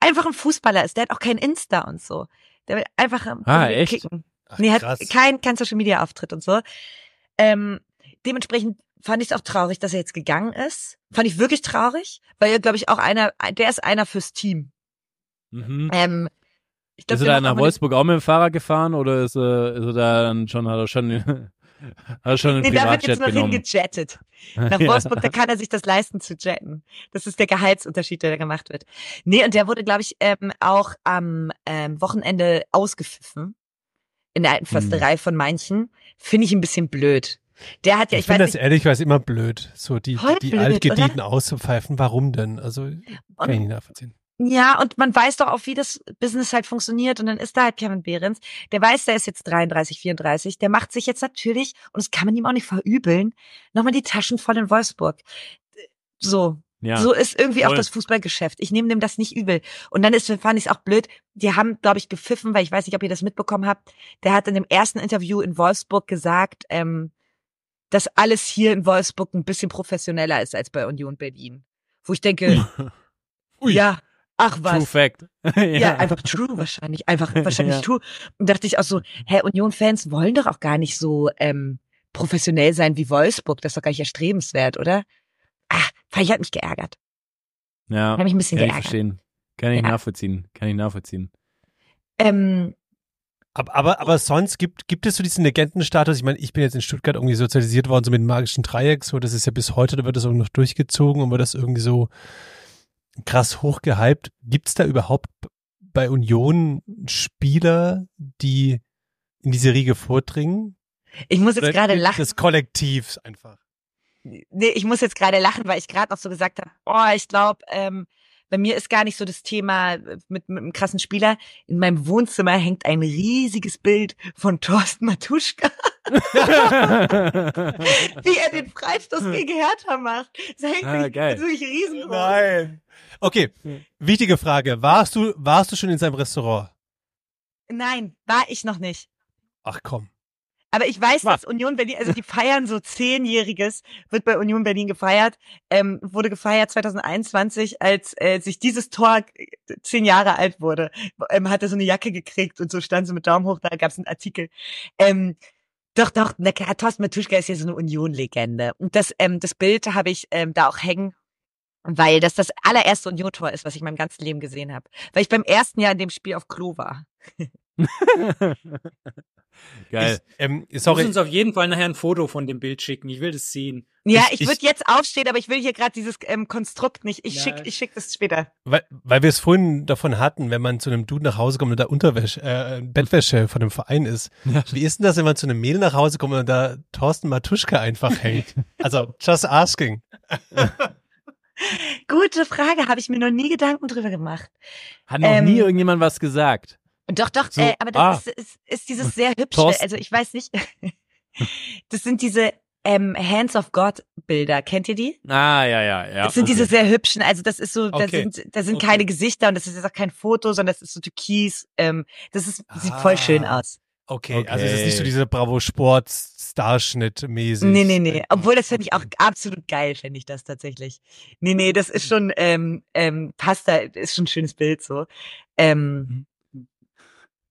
einfach ein Fußballer ist. Der hat auch kein Insta und so. Der will einfach Ah, echt? kicken. Ach, nee, hat krass. kein, kein Social Media Auftritt und so. Ähm, dementsprechend fand ich es auch traurig, dass er jetzt gegangen ist. Fand ich wirklich traurig, weil er, glaube ich, auch einer, der ist einer fürs Team. Mhm. Ähm, glaub, Ist er da nach Wolfsburg auch mit dem Fahrrad gefahren oder ist er, ist er da dann schon, hat er schon, hat er schon einen eine- Nee, da wird Privatjet jetzt noch genommen? hingejettet. Nach. Wolfsburg, da kann er sich das leisten zu jetten. Das ist der Gehaltsunterschied, der da gemacht wird. Nee, und der wurde, glaube ich, ähm, auch am ähm, Wochenende ausgepfiffen. In der alten Hm. Försterei von manchen. Finde ich ein bisschen blöd. Der hat ja, ich ich, weiß finde das nicht, ehrlich gesagt immer blöd, so die, Voll die blöd, Altgedienten auszupfeifen. Warum denn? Also kann ich und, nicht nachvollziehen. Ja, und man weiß doch auch, wie das Business halt funktioniert. Und dann ist da halt Kevin Behrens. Der weiß, der ist jetzt 33, 34. Der macht sich jetzt natürlich, und das kann man ihm auch nicht verübeln, nochmal die Taschen voll in Wolfsburg. So, Ja. So ist irgendwie auch Voll. das Fußballgeschäft. Ich nehme dem das nicht übel. Und dann ist, fand ich es auch blöd. Die haben, glaube ich, gepfiffen, weil ich weiß nicht, ob ihr das mitbekommen habt. Der hat in dem ersten Interview in Wolfsburg gesagt, ähm, dass alles hier in Wolfsburg ein bisschen professioneller ist als bei Union Berlin. Wo ich denke, ja, ach True was. Fact. Ja. einfach true wahrscheinlich. Einfach wahrscheinlich Ja. true. Und dachte ich auch so, hä, Union-Fans wollen doch auch gar nicht so ähm, professionell sein wie Wolfsburg. Das ist doch gar nicht erstrebenswert, oder? Ah, ich hat mich geärgert. Ja, Hat mich ein bisschen kann ich geärgert. verstehen. Kann ich Ja. nachvollziehen. Kann ich nachvollziehen. Ähm, Aber, aber, aber sonst gibt, gibt es so diesen Legendenstatus. Ich meine, ich bin jetzt in Stuttgart irgendwie sozialisiert worden, so mit dem magischen Dreieck, so, das ist ja bis heute, da wird das auch noch durchgezogen und wird das irgendwie so krass hochgehypt. Gibt es da überhaupt bei Union Spieler, die in diese Riege vordringen? ich muss jetzt gerade lachen. Des Kollektivs einfach. Nee, ich muss jetzt gerade lachen, weil ich gerade noch so gesagt habe, oh, ich glaube, ähm, bei mir ist gar nicht so das Thema äh, mit, mit einem krassen Spieler. In meinem Wohnzimmer hängt ein riesiges Bild von Thorsten Matuschka, wie er den Freistoß gegen Hertha macht. Das hängt Ah, mich geil. natürlich riesengroß. Nein. Okay, wichtige Frage. Warst du, warst du schon in seinem Restaurant? Nein, war ich noch nicht. Ach komm. Aber ich weiß, Was? dass Union Berlin, also die feiern so zehnjähriges, wird bei Union Berlin gefeiert, ähm, wurde gefeiert 2021, als äh, sich dieses Tor äh, zehn Jahre alt wurde, ähm, hat er so eine Jacke gekriegt und so stand so mit Daumen hoch, da gab es einen Artikel. Ähm, doch, doch, klar, Thorsten Matuschka ist ja so eine Union-Legende. Und das, ähm, das Bild habe ich ähm, da auch hängen, weil das das allererste Union-Tor ist, was ich in meinem ganzen Leben gesehen habe. Weil ich beim ersten Jahr in dem Spiel auf Klo war. Geil. Ich, ähm, Du musst sorry. uns auf jeden Fall nachher ein Foto von dem Bild schicken. Ich will das sehen. Ja, Ich- ich, ich- würde jetzt aufstehen, aber ich will hier gerade dieses ähm, Konstrukt nicht. Ich Ja. schick, ich schick das später. Weil, weil wir es vorhin davon hatten, wenn man zu einem Dude nach Hause kommt und da Unterwäsche, äh, Bettwäsche von dem Verein ist. Wie ist denn das, wenn man zu einem Mädel nach Hause kommt und da Thorsten Matuschka einfach hängt? Also, just asking. Gute Frage, habe ich mir noch nie Gedanken drüber gemacht. Hat noch Ähm, nie irgendjemand was gesagt. Doch, doch, So, äh, aber das ah. ist, ist, ist dieses sehr hübsche, Thorsten. also ich weiß nicht, das sind diese ähm, Hands of God Bilder, kennt ihr die? Ah, ja, ja, ja. das sind okay. diese sehr hübschen, also das ist so, da Okay. sind, da sind Okay. keine Gesichter und das ist jetzt auch kein Foto, sondern das ist so türkis, ähm, das ist, sieht voll schön Ah. aus. Okay, also es ist nicht so dieser Bravo Sport Starschnitt mäßig. Nee, nee, nee. Obwohl, das fände ich auch absolut geil, fände ich das tatsächlich. Nee, nee, das ist schon, ähm, ähm, passt da, ist schon ein schönes Bild so. Ähm,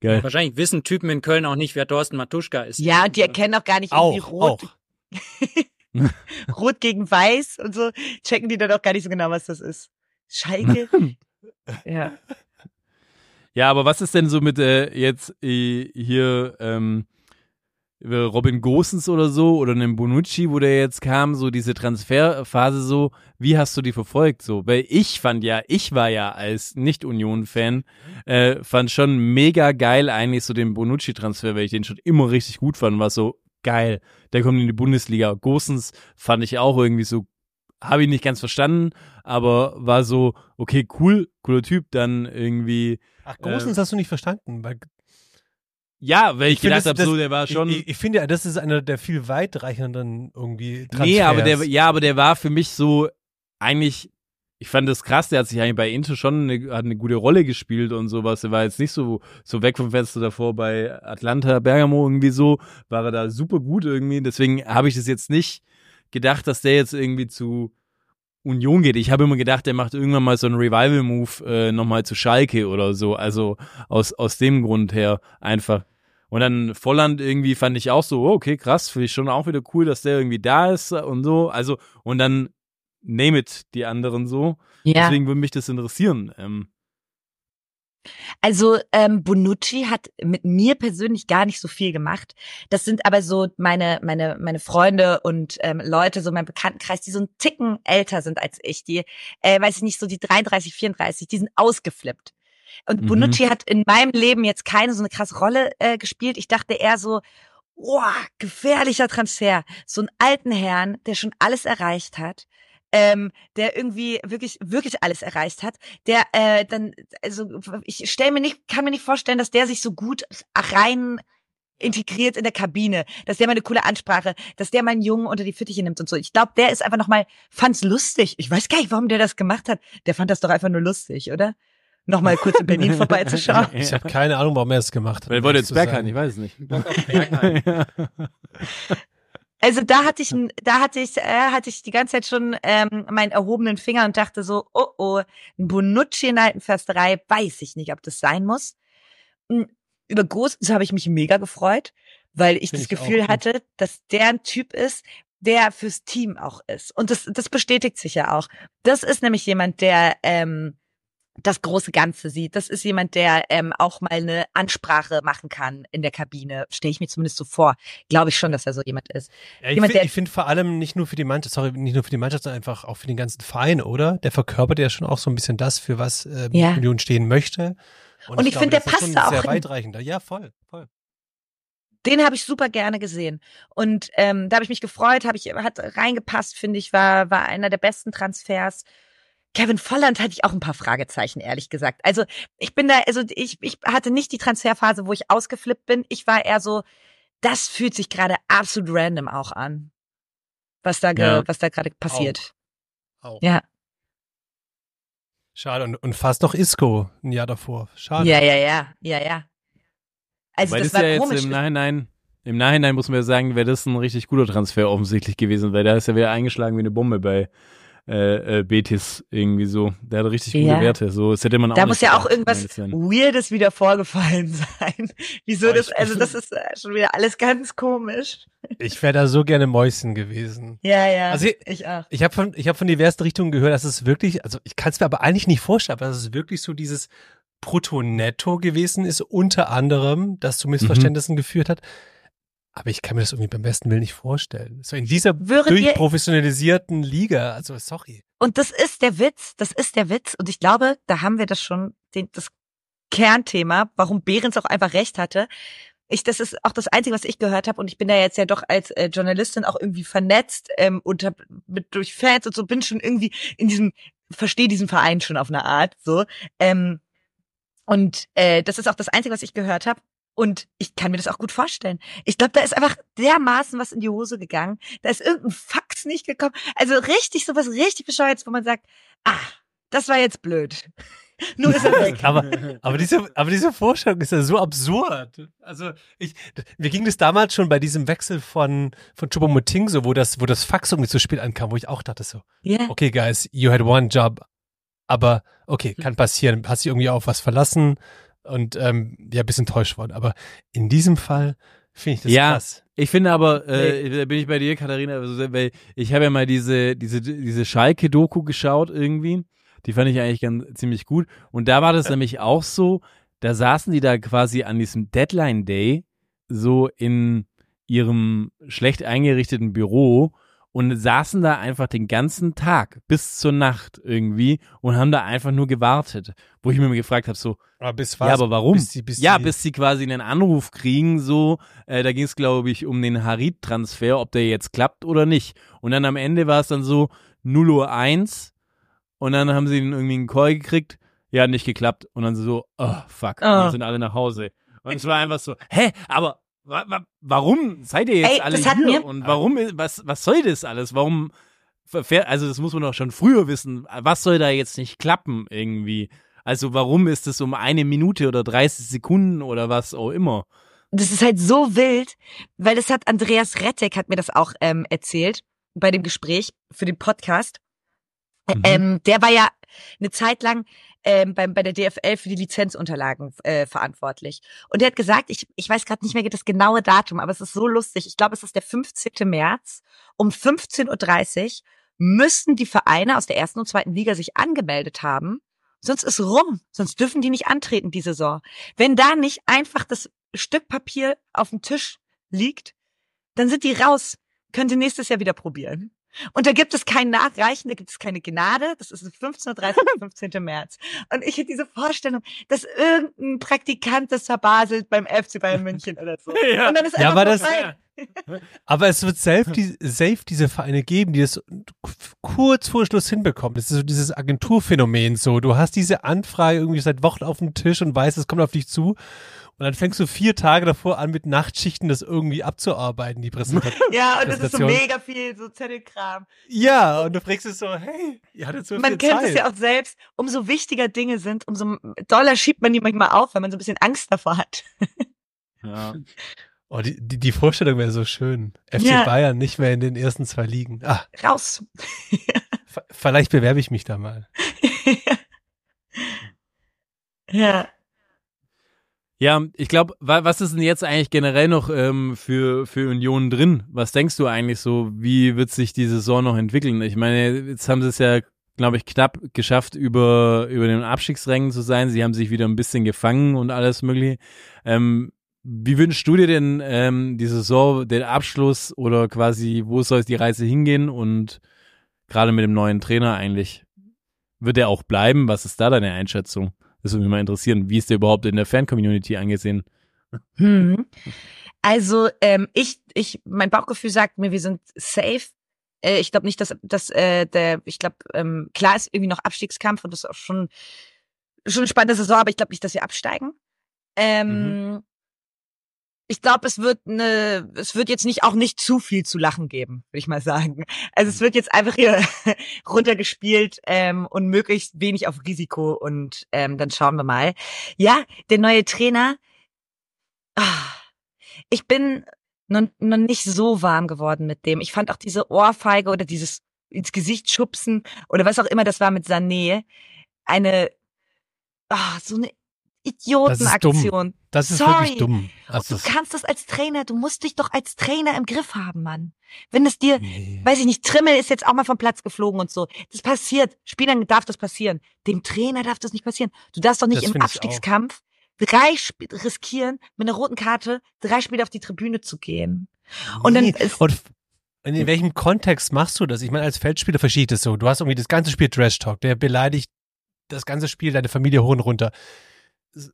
Geil. Wahrscheinlich wissen Typen in Köln auch nicht, wer Thorsten Matuschka ist. ja, und die erkennen auch gar nicht irgendwie Auch, rot, auch. rot gegen weiß und so. Checken die dann auch gar nicht so genau, was das ist. Schalke? ja. Ja, aber was ist denn so mit äh, jetzt äh, hier ähm, Robin Gosens oder so oder einem Bonucci, wo der jetzt kam, so diese Transferphase so, wie hast du die verfolgt so? Weil ich fand ja, ich war ja als Nicht-Union-Fan, äh, fand schon mega geil eigentlich so den Bonucci-Transfer, weil ich den schon immer richtig gut fand, war so geil, der kommt in die Bundesliga. Gosens fand ich auch irgendwie so, habe ich nicht ganz verstanden, aber war so, okay, cool, cooler Typ, dann irgendwie Ach, Großens hast du nicht verstanden. Weil Ja, weil ich, finde, gedacht das- habe, so, der war schon. Ich, ich, ich finde ja, das ist einer der viel weitreichenden irgendwie Transfers. nee, aber der, ja, aber der war für mich so eigentlich. Ich fand das krass, der hat sich eigentlich bei Inter schon eine, hat eine gute Rolle gespielt und sowas. Er war jetzt nicht so, so weg vom Fenster davor bei Atlanta, Bergamo irgendwie so. War er da super gut irgendwie. Deswegen habe ich das jetzt nicht gedacht, dass der jetzt irgendwie zu Union geht. Ich habe immer gedacht, der macht irgendwann mal so einen Revival-Move äh, nochmal zu Schalke oder so. Also aus, aus dem Grund her einfach. Und dann Volland irgendwie fand ich auch so, oh, okay, krass, finde ich schon auch wieder cool, dass der irgendwie da ist und so. Also, und dann name it die anderen so. Ja. Deswegen würde mich das interessieren. Ähm, Also ähm, Bonucci hat mit mir persönlich gar nicht so viel gemacht. Das sind aber so meine meine meine Freunde und ähm, Leute so mein Bekanntenkreis, die so einen Ticken älter sind als ich, die äh, weiß ich nicht so die 33, 34, die sind ausgeflippt. Und Mhm. Bonucci hat in meinem Leben jetzt keine so eine krasse Rolle äh, gespielt. Ich dachte eher so oh, gefährlicher Transfer. So einen alten Herrn, der schon alles erreicht hat, ähm, der irgendwie wirklich, wirklich alles erreicht hat, der äh, dann, also ich stell mir nicht, kann mir nicht vorstellen, dass der sich so gut rein integriert in der Kabine, dass der mal eine coole Ansprache, dass der mal einen Jungen unter die Fittiche nimmt und so. Ich glaube, der ist einfach nochmal, fand's lustig. Ich weiß gar nicht, warum der das gemacht hat. Der fand das doch einfach nur lustig, oder? Nochmal kurz in Berlin vorbeizuschauen. Ich habe keine Ahnung, warum er es gemacht hat. weil er wollte jetzt zu Bergheim, sein. ich weiß es nicht. Also da hatte ich, da hatte ich, äh, hatte ich die ganze Zeit schon ähm, meinen erhobenen Finger und dachte so, oh oh, ein Bonucci in der alten Försterei, weiß ich nicht, ob das sein muss. Mm, Über Großes habe ich mich mega gefreut, weil ich Find das Gefühl hatte, dass der ein Typ ist, der fürs Team auch ist. Und das, das bestätigt sich ja auch. Das ist nämlich jemand, der ähm, das große Ganze sieht. Das ist jemand, der ähm, auch mal eine Ansprache machen kann in der Kabine. Stelle ich mir zumindest so vor. Glaube ich schon, dass er so jemand ist. Ja, ich Jemand, finde der- find vor allem nicht nur für die Mannschaft, sorry, nicht nur für die Mannschaft, sondern einfach auch für den ganzen Verein, oder? Der verkörpert ja schon auch so ein bisschen das, für was ähm, Ja. Union stehen möchte. Und ich finde, der passt da auch sehr hin. weitreichender. Ja, voll, voll. den habe ich super gerne gesehen und ähm, da habe ich mich gefreut, habe ich hat reingepasst, finde ich, war war einer der besten Transfers. Kevin Volland hatte ich auch ein paar Fragezeichen, ehrlich gesagt. Also ich bin da, also ich, ich hatte nicht die Transferphase, wo ich ausgeflippt bin. Ich war eher so, das fühlt sich gerade absolut random auch an, was da, ge- Ja. was da gerade passiert. Auch. Ja, Schade. Und, und fast noch Isco ein Jahr davor. Schade. ja, ja, ja, ja, ja. Also weil das das, war ja jetzt komisch. im Nachhinein, im Nachhinein muss man ja sagen, wäre das ein richtig guter Transfer offensichtlich gewesen, weil da ist ja wieder eingeschlagen wie eine Bombe bei äh, äh, Betis irgendwie so. Der hat richtig gute Ja. Werte. So, das hätte man auch da nicht muss ja auch irgendwas Weirdes wieder vorgefallen sein. Wieso Aber das, also das ist äh, schon wieder alles ganz komisch. Ich wäre da so gerne Mäuschen gewesen. Ja, ja, Also ich- ich auch. Ich habe von, ich hab von diversen Richtungen gehört, dass es wirklich, also ich kann es mir aber eigentlich nicht vorstellen, aber dass es wirklich so dieses Brutto-Netto gewesen ist, unter anderem, das zu Mhm. Missverständnissen geführt hat. Aber ich kann mir das irgendwie beim besten Willen nicht vorstellen. So in dieser Würdet durchprofessionalisierten Liga, also sorry. Und das ist der Witz, das ist der Witz. Und ich glaube, da haben wir das schon, den, das Kernthema, warum Behrens auch einfach recht hatte. Ich, das ist auch das Einzige, was ich gehört habe. Und ich bin da jetzt ja doch als äh, Journalistin auch irgendwie vernetzt ähm, unter, mit, durch Fans und so, bin schon irgendwie in diesem, verstehe diesen Verein schon auf eine Art. so. Ähm, und äh, das ist auch das Einzige, was ich gehört habe. Und ich kann mir das auch gut vorstellen. Ich glaube, da ist einfach dermaßen was in die Hose gegangen. Da ist irgendein Fax nicht gekommen. Also richtig sowas richtig bescheuertes, wo man sagt, ah, das war jetzt blöd. Nur ist er weg. Aber, aber diese, aber diese Vorstellung ist ja so absurd. Also ich, mir ging das damals schon bei diesem Wechsel von, von Choupo-Moting so, wo das, wo das Fax irgendwie zu spät ankam, wo ich auch dachte so, Ja. okay, guys, you had one job. Aber okay, kann passieren. Hast dich irgendwie auf was verlassen und ähm, ja, bist enttäuscht worden. Aber in diesem Fall finde ich das Ja. krass. Ich finde aber, äh, da bin ich bei dir, Katharina, also, weil ich habe ja mal diese, diese, diese Schalke-Doku geschaut irgendwie. Die fand ich eigentlich ganz ziemlich gut. Und da war das nämlich auch so, da saßen die da quasi an diesem Deadline Day so in ihrem schlecht eingerichteten Büro und saßen da einfach den ganzen Tag bis zur Nacht irgendwie und haben da einfach nur gewartet. Wo ich mir gefragt habe, so, Aber bis ja, aber warum? Bis die, bis ja, bis sie quasi einen Anruf kriegen, so, äh, da ging es, glaube ich, um den Harit-Transfer, ob der jetzt klappt oder nicht. Und dann am Ende war es dann so 0 Uhr 1 und dann haben sie irgendwie einen Call gekriegt, ja, nicht geklappt. Und dann so, oh, fuck, und Oh. dann sind alle nach Hause. Und es war einfach so, hä, aber warum seid ihr jetzt Ey, alle hier? und warum, was, was soll das alles? Warum, verfährt- also das muss man doch schon früher wissen, was soll da jetzt nicht klappen irgendwie? Also warum ist es um eine Minute oder 30 Sekunden oder was auch immer? Das ist halt so wild, weil das hat Andreas Rettek hat mir das auch ähm, erzählt bei dem Gespräch für den Podcast. Mhm. Ähm, der war ja eine Zeit lang ähm, beim, bei der DFL für die Lizenzunterlagen äh, verantwortlich. Und der hat gesagt, ich, ich weiß gerade nicht mehr das genaue Datum, aber es ist so lustig. Ich glaube, es ist der 15. März um 15.30 Uhr müssen die Vereine aus der ersten und zweiten Liga sich angemeldet haben. Sonst ist rum. Sonst dürfen die nicht antreten die Saison. Wenn da nicht einfach das Stück Papier auf dem Tisch liegt, dann sind die raus. Könnt ihr nächstes Jahr wieder probieren. Und da gibt es kein Nachreichen, da gibt es keine Gnade. Das ist 15.30 Uhr, 15. März. Und ich hätte diese Vorstellung, dass irgendein Praktikant das verbaselt beim FC Bayern München oder so. Ja. Und dann ist Ja, einfach aber das- vorbei. Aber es wird safe, die, safe diese Vereine geben, die das kurz vor Schluss hinbekommen. Das ist so dieses Agenturphänomen so. Du hast diese Anfrage irgendwie seit Wochen auf dem Tisch und weißt, es kommt auf dich zu. Und dann fängst du vier Tage davor an, mit Nachtschichten das irgendwie abzuarbeiten, die Präsentation. Ja, und das ist so mega viel, so Zettelkram. ja, und du fragst es so, hey, ihr hattet so Man viel kennt Zeit. es ja auch selbst, umso wichtiger Dinge sind, umso doller schiebt man die manchmal auf, weil man so ein bisschen Angst davor hat. Ja. Oh, die, die, die Vorstellung wäre so schön. FC Ja. Bayern nicht mehr in den ersten zwei Ligen. Ah, Raus. vielleicht bewerbe ich mich da mal. ja. Ja, ich glaube, wa was ist denn jetzt eigentlich generell noch ähm, für, für Union drin? Was denkst du eigentlich so? Wie wird sich die Saison noch entwickeln? Ich meine, jetzt haben sie es ja, glaube ich, knapp geschafft, über, über den Abstiegsrängen zu sein. Sie haben sich wieder ein bisschen gefangen und alles mögliche. Ähm, wie wünschst du dir denn ähm, die Saison, den Abschluss oder quasi, wo soll die Reise hingehen? Und gerade mit dem neuen Trainer eigentlich, wird er auch bleiben? Was ist da deine Einschätzung? Das würde mich mal interessieren. Wie ist der überhaupt in der Fan-Community angesehen? Hm. Also ähm, ich, ich, mein Bauchgefühl sagt mir, wir sind safe. Äh, ich glaube nicht, dass, dass äh, der, ich glaube, ähm, klar ist irgendwie noch Abstiegskampf und das ist auch schon, schon eine spannende Saison, aber ich glaube nicht, dass wir absteigen. Ähm, Ich glaube, es wird eine, es wird jetzt nicht auch nicht zu viel zu lachen geben, würde ich mal sagen. Also es wird jetzt einfach hier runtergespielt ähm, und möglichst wenig auf Risiko und ähm, dann schauen wir mal. Ja, der neue Trainer. Ah, ich bin noch, noch nicht so warm geworden mit dem. Ich fand auch diese Ohrfeige oder dieses ins Gesicht schubsen oder was auch immer das war mit Sané eine ah, so eine Idiotenaktion. Das ist Sorry. wirklich dumm. Und Also, du kannst das als Trainer, du musst dich doch als Trainer im Griff haben, Mann. Wenn es dir, nee. weiß ich nicht, Trimmel ist jetzt auch mal vom Platz geflogen und so. Das passiert. Spielern darf das passieren. Dem Trainer darf das nicht passieren. Du darfst doch nicht Das im Abstiegskampf drei Sp riskieren, mit einer roten Karte drei Spiele auf die Tribüne zu gehen. Und dann Nee. ist, Und in welchem Kontext machst du das? Ich meine, als Feldspieler verstehe ich das so. Du hast irgendwie das ganze Spiel Trash Talk, der beleidigt das ganze Spiel deine Familie hoch und runter.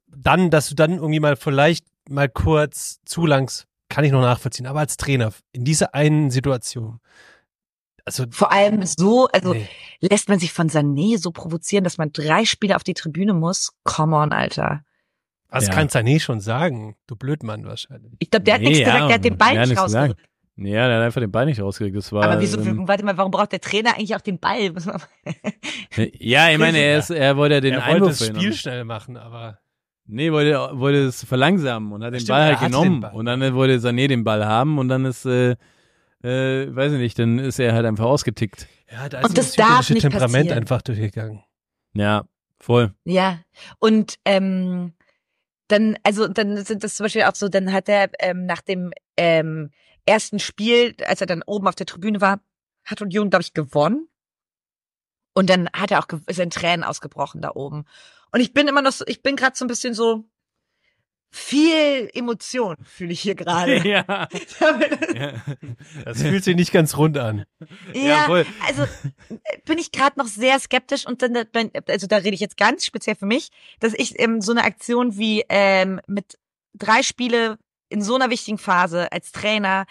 Dann, dass du dann irgendwie mal vielleicht mal kurz zu langs, kann ich noch nachvollziehen. Aber als Trainer in dieser einen Situation, also vor allem so, also nee. lässt man sich von Sané so provozieren, dass man drei Spiele auf die Tribüne muss. Come on, Alter. was Ja. kann Sané schon sagen? Du Blödmann wahrscheinlich. Ich glaube, der hat Nee, nichts ja, gesagt, der hat den Ball nicht rausgerückt. Ja, der hat einfach den Ball nicht rausgekriegt. Das war, Aber wieso, ähm, warte mal, warum braucht der Trainer eigentlich auch den Ball? Ja, ich meine, er, ist, er wollte ja den er wollte Einwurf das Spiel schnell machen, aber Nee, wollte, wollte es verlangsamen und hat den Stimmt, Ball halt genommen. Ball. Und dann wollte Sané den Ball haben und dann ist, äh, äh, weiß ich nicht, dann ist er halt einfach ausgetickt. ja, da Und ist das das darf nicht Temperament passieren. einfach durchgegangen. Ja, voll. Ja, und ähm, dann, also dann sind das zum Beispiel auch so, dann hat er ähm, nach dem ähm, ersten Spiel, als er dann oben auf der Tribüne war, hat Union, glaube ich, gewonnen. Und dann hat er auch ist er in Tränen ausgebrochen da oben. Und ich bin immer noch so, ich bin gerade so ein bisschen so viel Emotion fühle ich hier gerade. ja. ja. Das fühlt sich nicht ganz rund an. Ja, voll. also bin ich gerade noch sehr skeptisch und dann, also da rede ich jetzt ganz speziell für mich, dass ich ähm, so eine Aktion wie ähm, mit drei Spiele in so einer wichtigen Phase als Trainer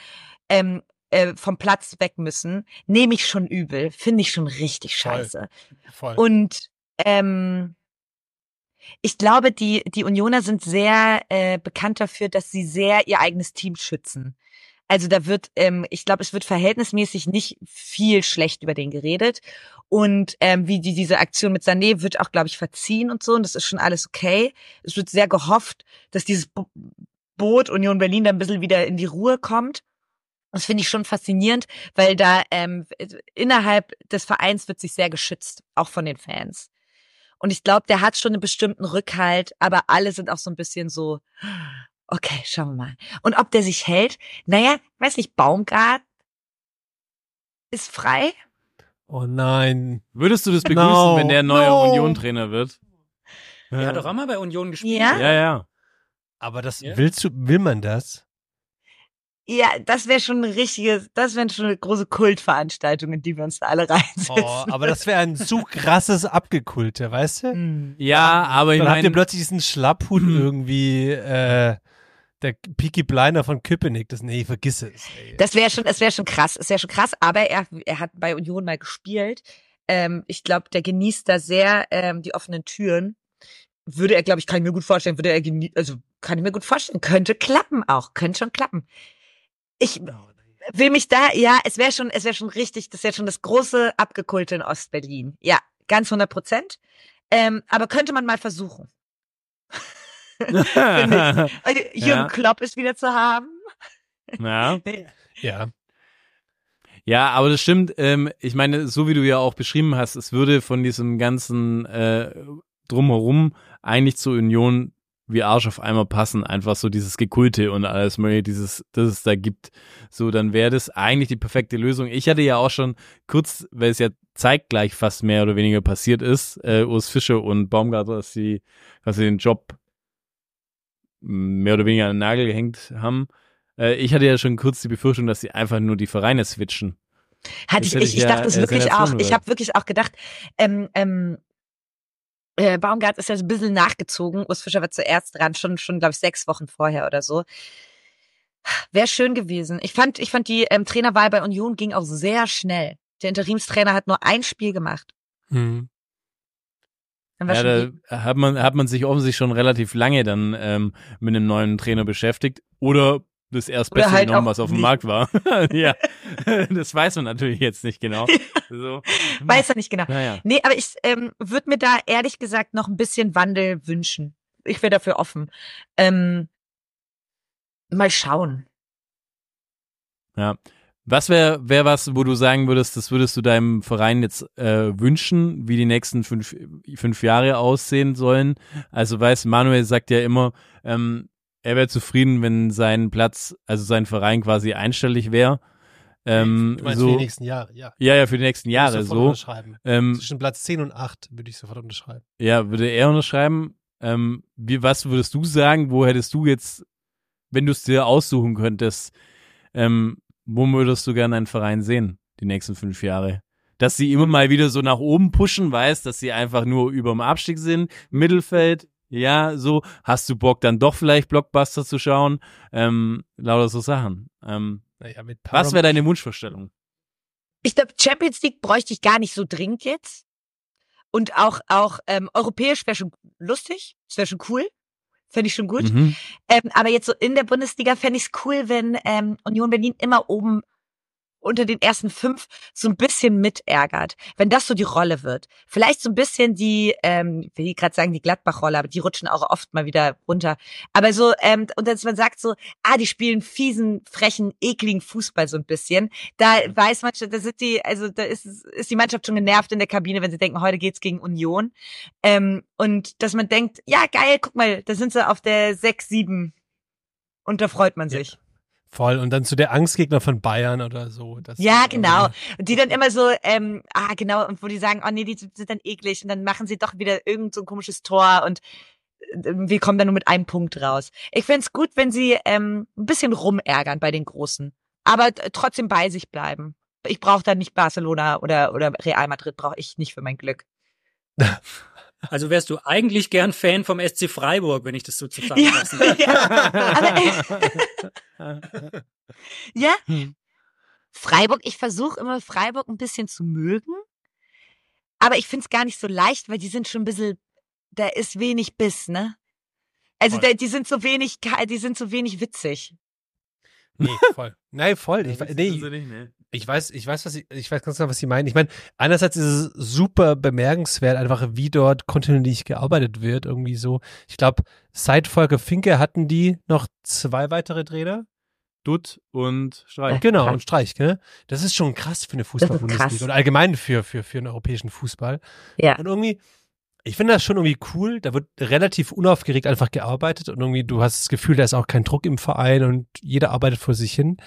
ähm, äh, vom Platz weg müssen, nehme ich schon übel, finde ich schon richtig Voll. scheiße. Voll. Und ähm, ich glaube, die, die Unioner sind sehr äh, bekannt dafür, dass sie sehr ihr eigenes Team schützen. Also da wird, ähm, ich glaube, es wird verhältnismäßig nicht viel schlecht über den geredet. Und ähm, wie die diese Aktion mit Sané wird auch, glaube ich, verziehen und so. Und das ist schon alles okay. Es wird sehr gehofft, dass dieses Bo Boot Union Berlin da ein bisschen wieder in die Ruhe kommt. Das finde ich schon faszinierend, weil da ähm, innerhalb des Vereins wird sich sehr geschützt, auch von den Fans. Und ich glaube, der hat schon einen bestimmten Rückhalt, aber alle sind auch so ein bisschen so, okay, schauen wir mal. Und ob der sich hält, naja, weiß nicht, Baumgart ist frei. oh nein. Würdest du das begrüßen, No, wenn der neue no. Union-Trainer wird? Er hat doch auch mal bei Union gespielt. Ja? Ja, ja. Aber das Ja? willst du, will man das? Ja, das wäre schon eine richtige, das wären schon eine große Kultveranstaltung, in die wir uns da alle reinsetzen. Oh, aber das wäre ein zu krasses Abgekulte, weißt du? Hm. Ja, aber ich Dann habt ihr meine, plötzlich diesen Schlapphut irgendwie, äh, der Peaky Blinder von Köpenick. Das, nee, vergiss es. Ey. Das wäre schon, das wäre schon krass, es wäre schon krass, aber er, er hat bei Union mal gespielt. Ähm, ich glaube, der genießt da sehr ähm, die offenen Türen. Würde er, glaube ich, kann ich mir gut vorstellen, würde er genie also kann ich mir gut vorstellen, könnte klappen auch, könnte schon klappen. Ich will mich da, ja, es wäre schon, es wäre schon richtig, das wäre schon das große Abgekulte in Ostberlin. Ja, ganz 100 Prozent. Ähm, aber könnte man mal versuchen. Jürgen Ja. Klopp ist wieder zu haben. ja. Ja. Ja, aber das stimmt. Ähm, ich meine, so wie du ja auch beschrieben hast, es würde von diesem ganzen äh, drumherum eigentlich zur Union wie Arsch auf einmal passen. Einfach so dieses Gekulte und alles mögliche, dieses, das es da gibt. So, dann wäre das eigentlich die perfekte Lösung. Ich hatte ja auch schon kurz, weil es ja zeitgleich fast mehr oder weniger passiert ist, äh, Urs Fischer und Baumgartner, dass sie quasi den Job mehr oder weniger an den Nagel gehängt haben. Äh, ich hatte ja schon kurz die Befürchtung, dass sie einfach nur die Vereine switchen. Hatte Das ich, ich, ich ja, dachte es wirklich auch. Ich habe wirklich auch gedacht, ähm, ähm, äh, Baumgart ist ja so ein bisschen nachgezogen. Urs Fischer war zuerst dran, schon, schon glaube ich, sechs Wochen vorher oder so. Wäre schön gewesen. Ich fand, ich fand die ähm, Trainerwahl bei Union ging auch sehr schnell. Der Interimstrainer hat nur ein Spiel gemacht. Hm. Ja, da hat man, hat man sich offensichtlich schon relativ lange dann ähm, mit einem neuen Trainer beschäftigt. Oder das Erstbeste halt genommen, was auf dem nicht. Markt war. ja, das weiß man natürlich jetzt nicht genau. So. weiß er nicht genau. Naja. Nee, aber ich ähm, würde mir da ehrlich gesagt noch ein bisschen Wandel wünschen. Ich wäre dafür offen. Ähm, mal schauen. Ja. Was wäre wär was, wo du sagen würdest, das würdest du deinem Verein jetzt äh, wünschen, wie die nächsten fünf, fünf Jahre aussehen sollen? Also weiß, Manuel sagt ja immer, ähm, er wäre zufrieden, wenn sein Platz, also sein Verein quasi einstellig wäre. Ähm, du meinst so, für die nächsten Jahre, ja. ja, ja, für die nächsten Würde ich Jahre so. Unterschreiben. Ähm, Zwischen Platz 10 und 8 würde ich sofort unterschreiben. ja, würde er unterschreiben. Ähm, wie, was würdest du sagen? Wo hättest du jetzt, wenn du es dir aussuchen könntest, ähm, wo würdest du gerne einen Verein sehen, die nächsten fünf Jahre? Dass sie immer mal wieder so nach oben pushen, weißt, dass sie einfach nur über dem Abstieg sind, Mittelfeld, ja, so, hast du Bock dann doch vielleicht Blockbuster zu schauen? Ähm, lauter so Sachen. Ähm, Naja, mit was wäre deine Wunschvorstellung? Ich glaube, Champions League bräuchte ich gar nicht so dringend jetzt. Und auch, auch ähm, europäisch wäre schon lustig. Das wäre schon cool. Fände ich schon gut. Mhm. Ähm, aber jetzt so in der Bundesliga fände ich es cool, wenn ähm, Union Berlin immer oben unter den ersten fünf so ein bisschen mitärgert. Wenn das so die Rolle wird. Vielleicht so ein bisschen die, ähm, will ich gerade sagen, die Gladbach-Rolle, aber die rutschen auch oft mal wieder runter. Aber so, ähm, und dass man sagt so, ah, die spielen fiesen, frechen, ekligen Fußball so ein bisschen. Da weiß man schon, da sind die, also da ist, ist die Mannschaft schon genervt in der Kabine, wenn sie denken, heute geht's gegen Union. Ähm, und dass man denkt, ja, geil, guck mal, da sind sie auf der 6, 7. Und da freut man Ja. Voll. Und dann zu der Angstgegner von Bayern oder so. Das Ja, genau. Und die dann immer so, ähm, ah, genau, und wo die sagen, oh nee, die sind dann eklig und dann machen sie doch wieder irgend so ein komisches Tor und äh, wir kommen dann nur mit einem Punkt raus. Ich find's gut, wenn sie ähm, ein bisschen rumärgern bei den Großen, aber trotzdem bei sich bleiben. Ich brauche da nicht Barcelona oder, oder Real Madrid, brauche ich nicht für mein Glück. Also wärst du eigentlich gern Fan vom SC Freiburg, wenn ich das so Ja, zusammenfassen darf. ja. Aber, ja, Hm. Freiburg, ich versuche immer Freiburg ein bisschen zu mögen, aber ich find's gar nicht so leicht, weil die sind schon ein bisschen, da ist wenig Biss, ne? Also da, die sind so wenig, die sind so wenig witzig. Nee, voll. Nein, voll. Ich, nee, nicht, ne? ich weiß, ich weiß, was ich, ich weiß ganz genau, was Sie meinen. Ich meine, einerseits ist es super bemerkenswert, einfach wie dort kontinuierlich gearbeitet wird, irgendwie so. Ich glaube, seit Volker Finke hatten die noch zwei weitere Trainer. Dutt und Streich. Genau, und Streich, ne? Das ist schon krass für eine. Fußball-Bundesliga oder allgemein für, für, für einen europäischen Fußball. Ja. Und irgendwie, ich finde das schon irgendwie cool. Da wird relativ unaufgeregt einfach gearbeitet und irgendwie, du hast das Gefühl, da ist auch kein Druck im Verein und jeder arbeitet vor sich hin.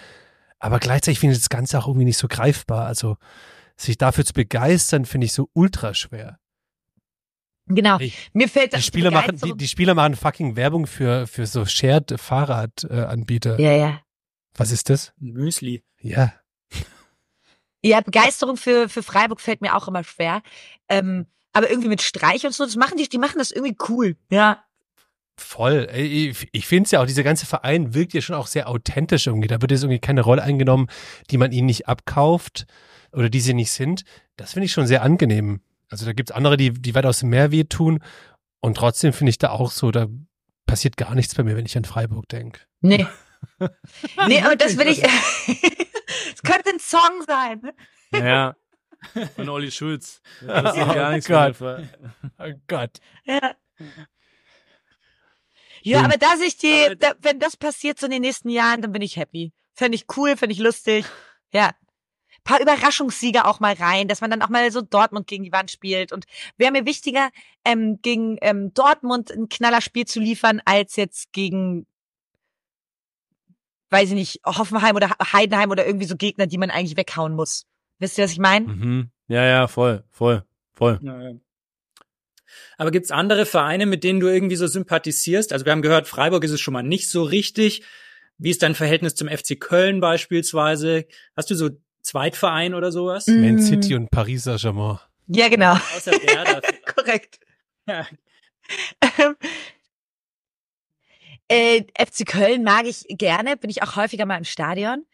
Aber gleichzeitig finde ich das Ganze auch irgendwie nicht so greifbar. Also, sich dafür zu begeistern, finde ich so ultra schwer. Genau. Die, Mir fällt die das Spieler machen, die, die Spieler machen fucking Werbung für, für so Shared Fahrradanbieter. Ja, ja. Was ist das? Müsli. Ja. Ja, Begeisterung für, für Freiburg fällt mir auch immer schwer. Ähm, aber irgendwie mit Streich und so, das machen die, die machen das irgendwie cool. Ja. Voll. Ich, ich finde es ja auch, dieser ganze Verein wirkt ja schon auch sehr authentisch irgendwie. Da wird jetzt irgendwie keine Rolle eingenommen, die man ihnen nicht abkauft oder die sie nicht sind. Das finde ich schon sehr angenehm. Also da gibt's andere, die, die weitaus mehr wehtun. Und trotzdem finde ich da auch so, da passiert gar nichts bei mir, wenn ich an Freiburg denke. Nee. nee, aber das will ich. Es könnte ein Song sein. ne? Ja. Von Olli Schulz. Das Oh passiert gar nichts Gott. mehr. Oh Gott. Ja. Ja, aber da sich die, Aber- da, wenn das passiert so in den nächsten Jahren, dann bin ich happy. Fände ich cool, fände ich lustig. Ja. Paar Überraschungssieger auch mal rein, dass man dann auch mal so Dortmund gegen die Wand spielt. Und wäre mir wichtiger, ähm, gegen ähm, Dortmund ein Knallerspiel zu liefern, als jetzt gegen, weiß ich nicht, Hoffenheim oder Heidenheim oder irgendwie so Gegner, die man eigentlich weghauen muss. Wisst ihr, was ich meine? Mhm. Ja, ja, voll, voll, voll. Ja, ja. Aber gibt's andere Vereine, mit denen du irgendwie so sympathisierst? Also wir haben gehört, Freiburg ist es schon mal nicht so richtig. Wie ist dein Verhältnis zum FC Köln beispielsweise? Hast du so Zweitverein oder sowas? Mhm. Man City und Paris Saint-Germain. Ja, genau. Außer Werder. Korrekt. ja. Ähm, Äh, FC Köln mag ich gerne, bin ich auch häufiger mal im Stadion.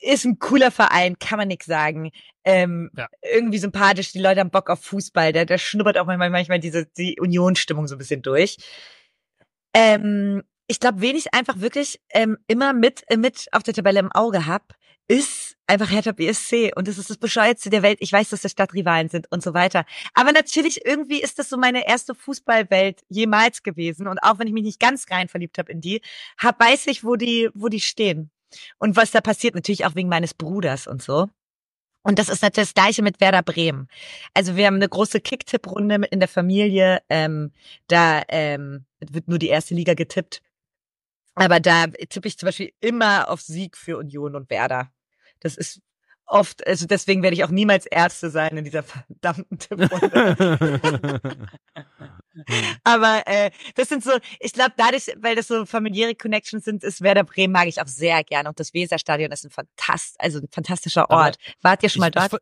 Ist ein cooler Verein, kann man nix sagen. Ähm, Ja. Irgendwie sympathisch, die Leute haben Bock auf Fußball, da, da schnuppert auch manchmal, manchmal diese die Unionsstimmung so ein bisschen durch. Ähm, ich glaube, wen ich einfach wirklich ähm, immer mit, äh, mit auf der Tabelle im Auge hab, ist einfach Hertha BSC und das ist das bescheuertste der Welt. Ich weiß, dass das Stadtrivalen sind und so weiter. Aber natürlich irgendwie ist das so meine erste Fußballwelt jemals gewesen und auch wenn ich mich nicht ganz rein verliebt habe in die, hab, weiß ich, wo die, wo die stehen und was da passiert. Natürlich auch wegen meines Bruders und so. Und das ist natürlich das Gleiche mit Werder Bremen. Also wir haben eine große Kicktipp-Runde in der Familie. Ähm, da ähm, wird nur die erste Liga getippt. Aber da tippe ich zum Beispiel immer auf Sieg für Union und Werder. Das ist oft, also deswegen werde ich auch niemals Ärzte sein in dieser verdammten Tipprunde. Aber äh, das sind so, ich glaube, dadurch, weil das so familiäre Connections sind, ist Werder Bremen mag ich auch sehr gerne. Und das Weserstadion ist ein fantast, also ein fantastischer Aber Ort. Wart ihr schon mal dort?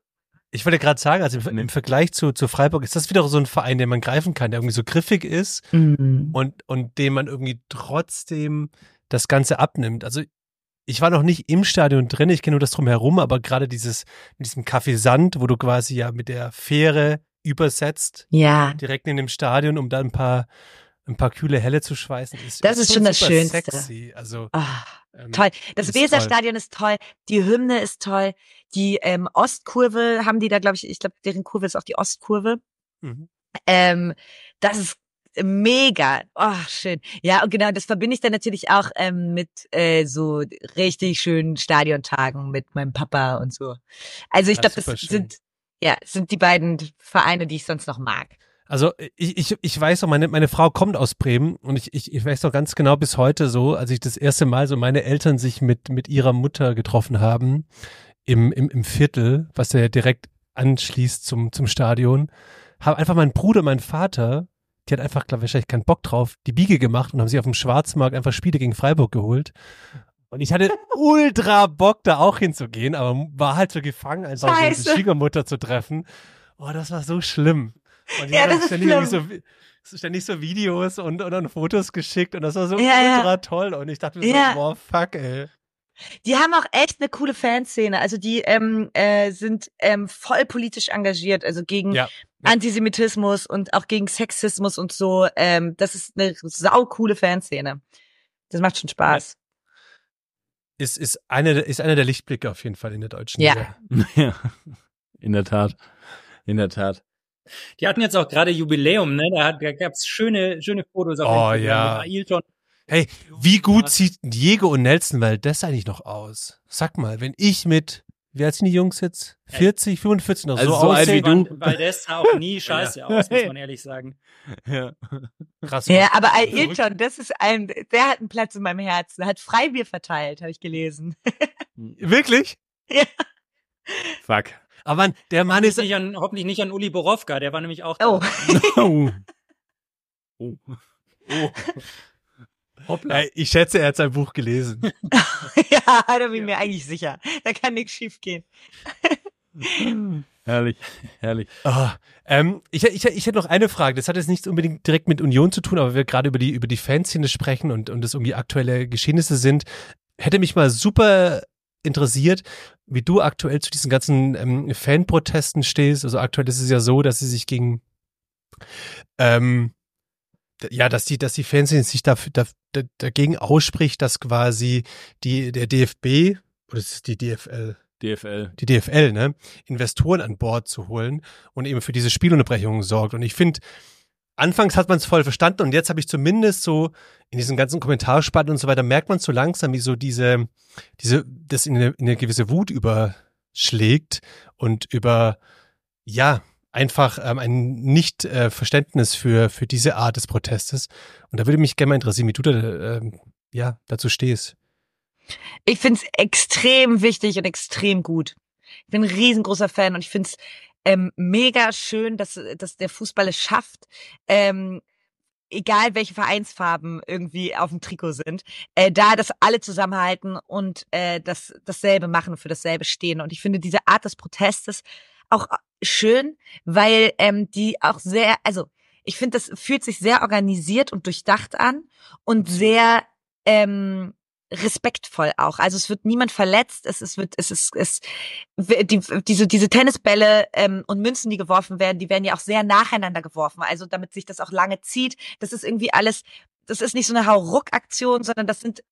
Ich wollte gerade sagen, also im, im Vergleich zu, zu Freiburg ist das wieder so ein Verein, den man greifen kann, der irgendwie so griffig ist Mhm. und, und dem man irgendwie trotzdem das Ganze abnimmt. Also ich war noch nicht im Stadion drin, ich kenne nur das drumherum, aber gerade dieses mit diesem Café Sand, wo du quasi ja mit der Fähre übersetzt, Ja, direkt in dem Stadion, um da ein paar ein paar kühle Helle zu schweißen, ist Das ist schon das Schönste. Sexy. Also ah, ähm, toll. Das ist Weserstadion ist toll, die Hymne ist toll, die ähm, Ostkurve haben die da, glaube ich, ich glaube, deren Kurve ist auch die Ostkurve. Mhm. Ähm, das ist mega. Oh, schön. Ja, und genau, das verbinde ich dann natürlich auch ähm, mit äh, so richtig schönen Stadiontagen mit meinem Papa und so. Also ich Ja, glaube, das schön. sind ja sind die beiden Vereine, die ich sonst noch mag. Also ich, ich, ich weiß noch, meine, meine Frau kommt aus Bremen und ich, ich, ich weiß noch ganz genau bis heute so, als ich das erste Mal so meine Eltern sich mit, mit ihrer Mutter getroffen haben im, im, im Viertel, was ja direkt anschließt zum, zum Stadion, haben einfach mein Bruder, mein Vater, die hat einfach, glaube ich, wahrscheinlich keinen Bock drauf, die Biege gemacht und haben sich auf dem Schwarzmarkt einfach Spiele gegen Freiburg geholt. Und ich hatte ultra Bock, da auch hinzugehen, aber war halt so gefangen, einfach so Scheiße. die Schwiegermutter zu treffen. Oh, das war so schlimm. Und die Ja, hat das ist ständig, irgendwie schlimm. so, so ständig so Videos und, und dann Fotos geschickt und das war so Ja, ja. ultra toll. Und ich dachte mir Ja. so, boah, fuck, ey. Die haben auch echt eine coole Fanszene. Also die ähm, äh, sind ähm, voll politisch engagiert, also gegen Ja. Antisemitismus und auch gegen Sexismus und so. Ähm, das ist eine saukoole Fanszene. Das macht schon Spaß. Ist, ist, eine, ist einer der Lichtblicke auf jeden Fall in der deutschen Ja. Liga. ja, in der Tat. In der Tat. Die hatten jetzt auch gerade Jubiläum, ne? Da, hat- da gab's schöne, schöne Fotos auf Oh, Instagram ja. mit Ailton. Hey, wie gut sieht Diego und Nelson Valdez eigentlich noch aus? Sag mal, wenn ich mit, wie alt sind die Jungs jetzt? 40, 45 noch Also so, so alt wie du. Valdez sah auch nie scheiße aus, muss man ehrlich sagen. Ja. Krass. Ja, aber Verrückt. Ailton, das ist ein, der hat einen Platz in meinem Herzen. Er hat Freibier verteilt, habe ich gelesen. Wirklich? Fuck. Aber Mann, der Mann ist, Nicht an, hoffentlich nicht an Uli Borowka, der war nämlich auch da. Oh, Oh. Oh. Hoppla. Ich schätze, er hat sein Buch gelesen. ja, da bin ich mir eigentlich sicher. Da kann nichts schief gehen. Herrlich, herrlich. Oh, ähm, ich, ich, ich hätte noch eine Frage. Das hat jetzt nicht unbedingt direkt mit Union zu tun, aber wir gerade über die, über die Fanszene sprechen und, und das irgendwie aktuelle Geschehnisse sind. Hätte mich mal super interessiert, wie du aktuell zu diesen ganzen ähm, Fanprotesten stehst. Also aktuell ist es ja so, dass sie sich gegen ähm, ja, dass die, dass die Fanszene sich dafür, da, da, dagegen ausspricht, dass quasi die, der DFB, oder ist es die DFL, DFL. die DFL, ne, Investoren an Bord zu holen und eben für diese Spielunterbrechungen sorgt. Und ich finde, anfangs hat man es voll verstanden und jetzt habe ich zumindest so in diesen ganzen Kommentarspalten und so weiter merkt man so langsam, wie so diese, diese, das in eine, in eine gewisse Wut überschlägt und über, ja, einfach ähm, ein Nicht-Verständnis für, für diese Art des Protestes. Und da würde mich gerne mal interessieren, wie du da, ähm, ja, dazu stehst. Ich find's extrem wichtig und extrem gut. Ich bin ein riesengroßer Fan und ich find's ähm, mega schön, dass, dass der Fußball es schafft, ähm, egal welche Vereinsfarben irgendwie auf dem Trikot sind, äh, da dass alle zusammenhalten und äh, das dasselbe machen für dasselbe stehen. Und ich finde diese Art des Protestes auch schön, weil ähm, die auch sehr, also ich finde, das fühlt sich sehr organisiert und durchdacht an und sehr ähm, respektvoll auch. Also es wird niemand verletzt, es, es wird, es ist, es, die, diese, diese Tennisbälle ähm, und Münzen, die geworfen werden, die werden ja auch sehr nacheinander geworfen. Also damit sich das auch lange zieht. Das ist irgendwie alles, das ist nicht so eine Hauruck-Aktion, sondern das sind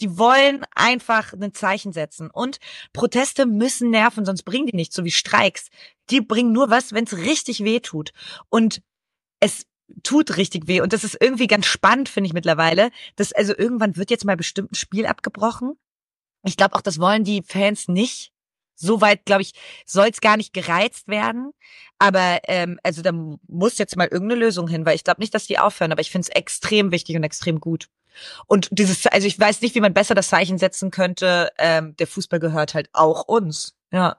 die wollen einfach ein Zeichen setzen. Und Proteste müssen nerven, sonst bringen die nichts, so wie Streiks. Die bringen nur was, wenn es richtig weh tut. Und es tut richtig weh. Und das ist irgendwie ganz spannend, finde ich mittlerweile. Dass also irgendwann wird jetzt mal bestimmt ein Spiel abgebrochen. Ich glaube auch, das wollen die Fans nicht. Soweit, glaube ich, soll es gar nicht gereizt werden. Aber ähm, also da muss jetzt mal irgendeine Lösung hin, weil ich glaube nicht, dass die aufhören. Aber ich finde es extrem wichtig und extrem gut. Und dieses, also ich weiß nicht, wie man besser das Zeichen setzen könnte. Ähm, der Fußball gehört halt auch uns. Ja.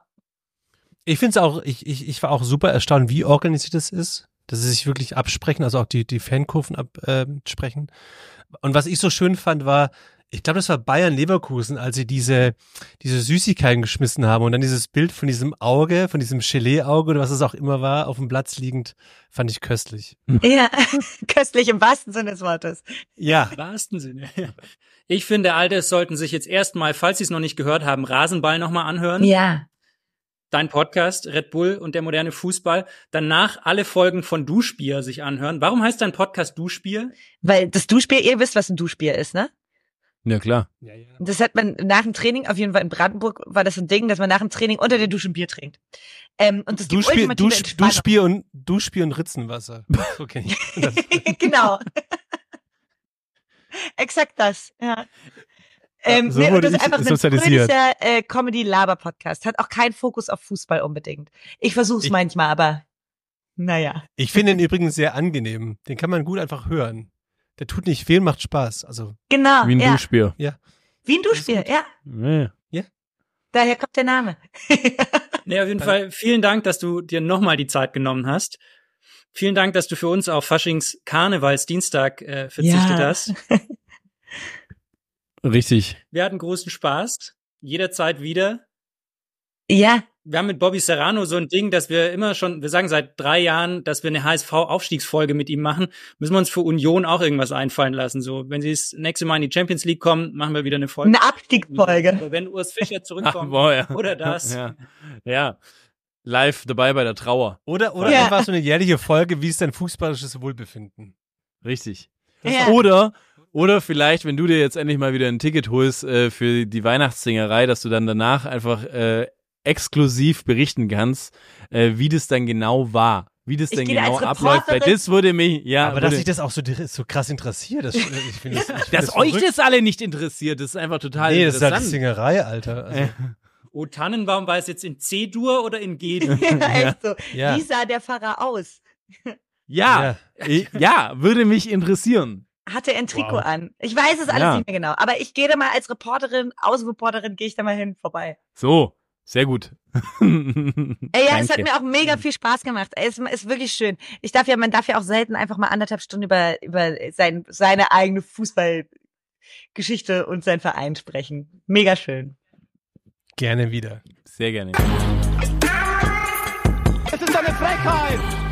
Ich finde es auch, ich, ich, ich war auch super erstaunt, wie organisiert das ist dass sie sich wirklich absprechen, also auch die, die Fankurven absprechen. Äh, und was ich so schön fand, war, ich glaube, das war Bayern Leverkusen, als sie diese, diese Süßigkeiten geschmissen haben und dann dieses Bild von diesem Auge, von diesem Gelee-Auge oder was es auch immer war, auf dem Platz liegend, fand ich köstlich. Ja, köstlich im wahrsten Sinne des Wortes. Ja. Im wahrsten Sinne. Ich finde, Alte sollten sich jetzt erstmal, falls sie es noch nicht gehört haben, Rasenball nochmal anhören. Ja dein Podcast Red Bull und der moderne Fußball, danach alle Folgen von Duschbier sich anhören. Warum heißt dein Podcast Duschbier? Weil das Duschbier, ihr wisst, was ein Duschbier ist, ne? Ja, klar. Das hat man nach dem Training, auf jeden Fall in Brandenburg war das ein Ding, dass man nach dem Training unter der Dusche ein Bier trinkt. Ähm, und das Duschbier, Dusch, Duschbier und Duschbier und Ritzenwasser. Okay. genau. Exakt das, ja. Ähm, so nee, wurde das ist ich einfach ein fröhlicher äh, Comedy-Laber-Podcast. Hat auch keinen Fokus auf Fußball unbedingt. Ich versuch's Ich- manchmal, aber naja. Ich finde ihn übrigens sehr angenehm. Den kann man gut einfach hören. Der tut nicht viel, macht Spaß. Also, Genau, Wie ein ja. Duschbier. Wie ein Duschbier, ja. Ja. Daher kommt der Name. Nee, auf jeden Fall vielen Dank, dass du dir nochmal die Zeit genommen hast. Vielen Dank, dass du für uns auf Faschings Karnevalsdienstag äh, verzichtet Ja. hast. Richtig. Wir hatten großen Spaß. Jederzeit wieder. Ja, Wir haben mit Bobby Serrano so ein Ding, dass wir immer schon, wir sagen seit drei Jahren, dass wir eine HSV-Aufstiegsfolge mit ihm machen. Müssen wir uns für Union auch irgendwas einfallen lassen. So, wenn sie das nächste Mal in die Champions League kommen, machen wir wieder eine Folge. eine Abstiegsfolge. Aber Wenn Urs Fischer Ach, zurückkommt. boah, ja. Oder das. Ja. ja. Live dabei bei der Trauer. oder, oder Ja. einfach so eine jährliche Folge, wie ist dein fußballisches Wohlbefinden? Richtig. Ja. Oder, oder vielleicht, wenn du dir jetzt endlich mal wieder ein Ticket holst äh, für die Weihnachtssingerei, dass du dann danach einfach äh, exklusiv berichten kannst, äh, wie das dann genau war. Wie das Ich denn genau abläuft. Weil das würde mich, ja, Aber dass sich das auch so, so krass interessiert, das, ich finde das, ich find dass das euch verrückt. das alle nicht interessiert, das ist einfach total Nee, das ist halt interessant. Singerei, Alter. Also, Oh, Tannenbaum war es jetzt in C-Dur oder in G-Dur? ja, echt so. Ja. Wie sah der Pfarrer aus? ja, ja. ja, würde mich interessieren. Hatte er ein Trikot Wow. an? Ich weiß es alles Ja. nicht mehr genau. Aber ich gehe da mal als Reporterin, Außenreporterin, gehe ich da mal hin vorbei. So, sehr gut. Ey, ja, es hat Danke. mir auch mega viel Spaß gemacht. Es ist wirklich schön. Ich darf ja, man darf ja auch selten einfach mal anderthalb Stunden über, über sein, seine eigene Fußballgeschichte und sein Verein sprechen. Mega schön. gerne wieder. Sehr gerne. Es ist eine Frechheit!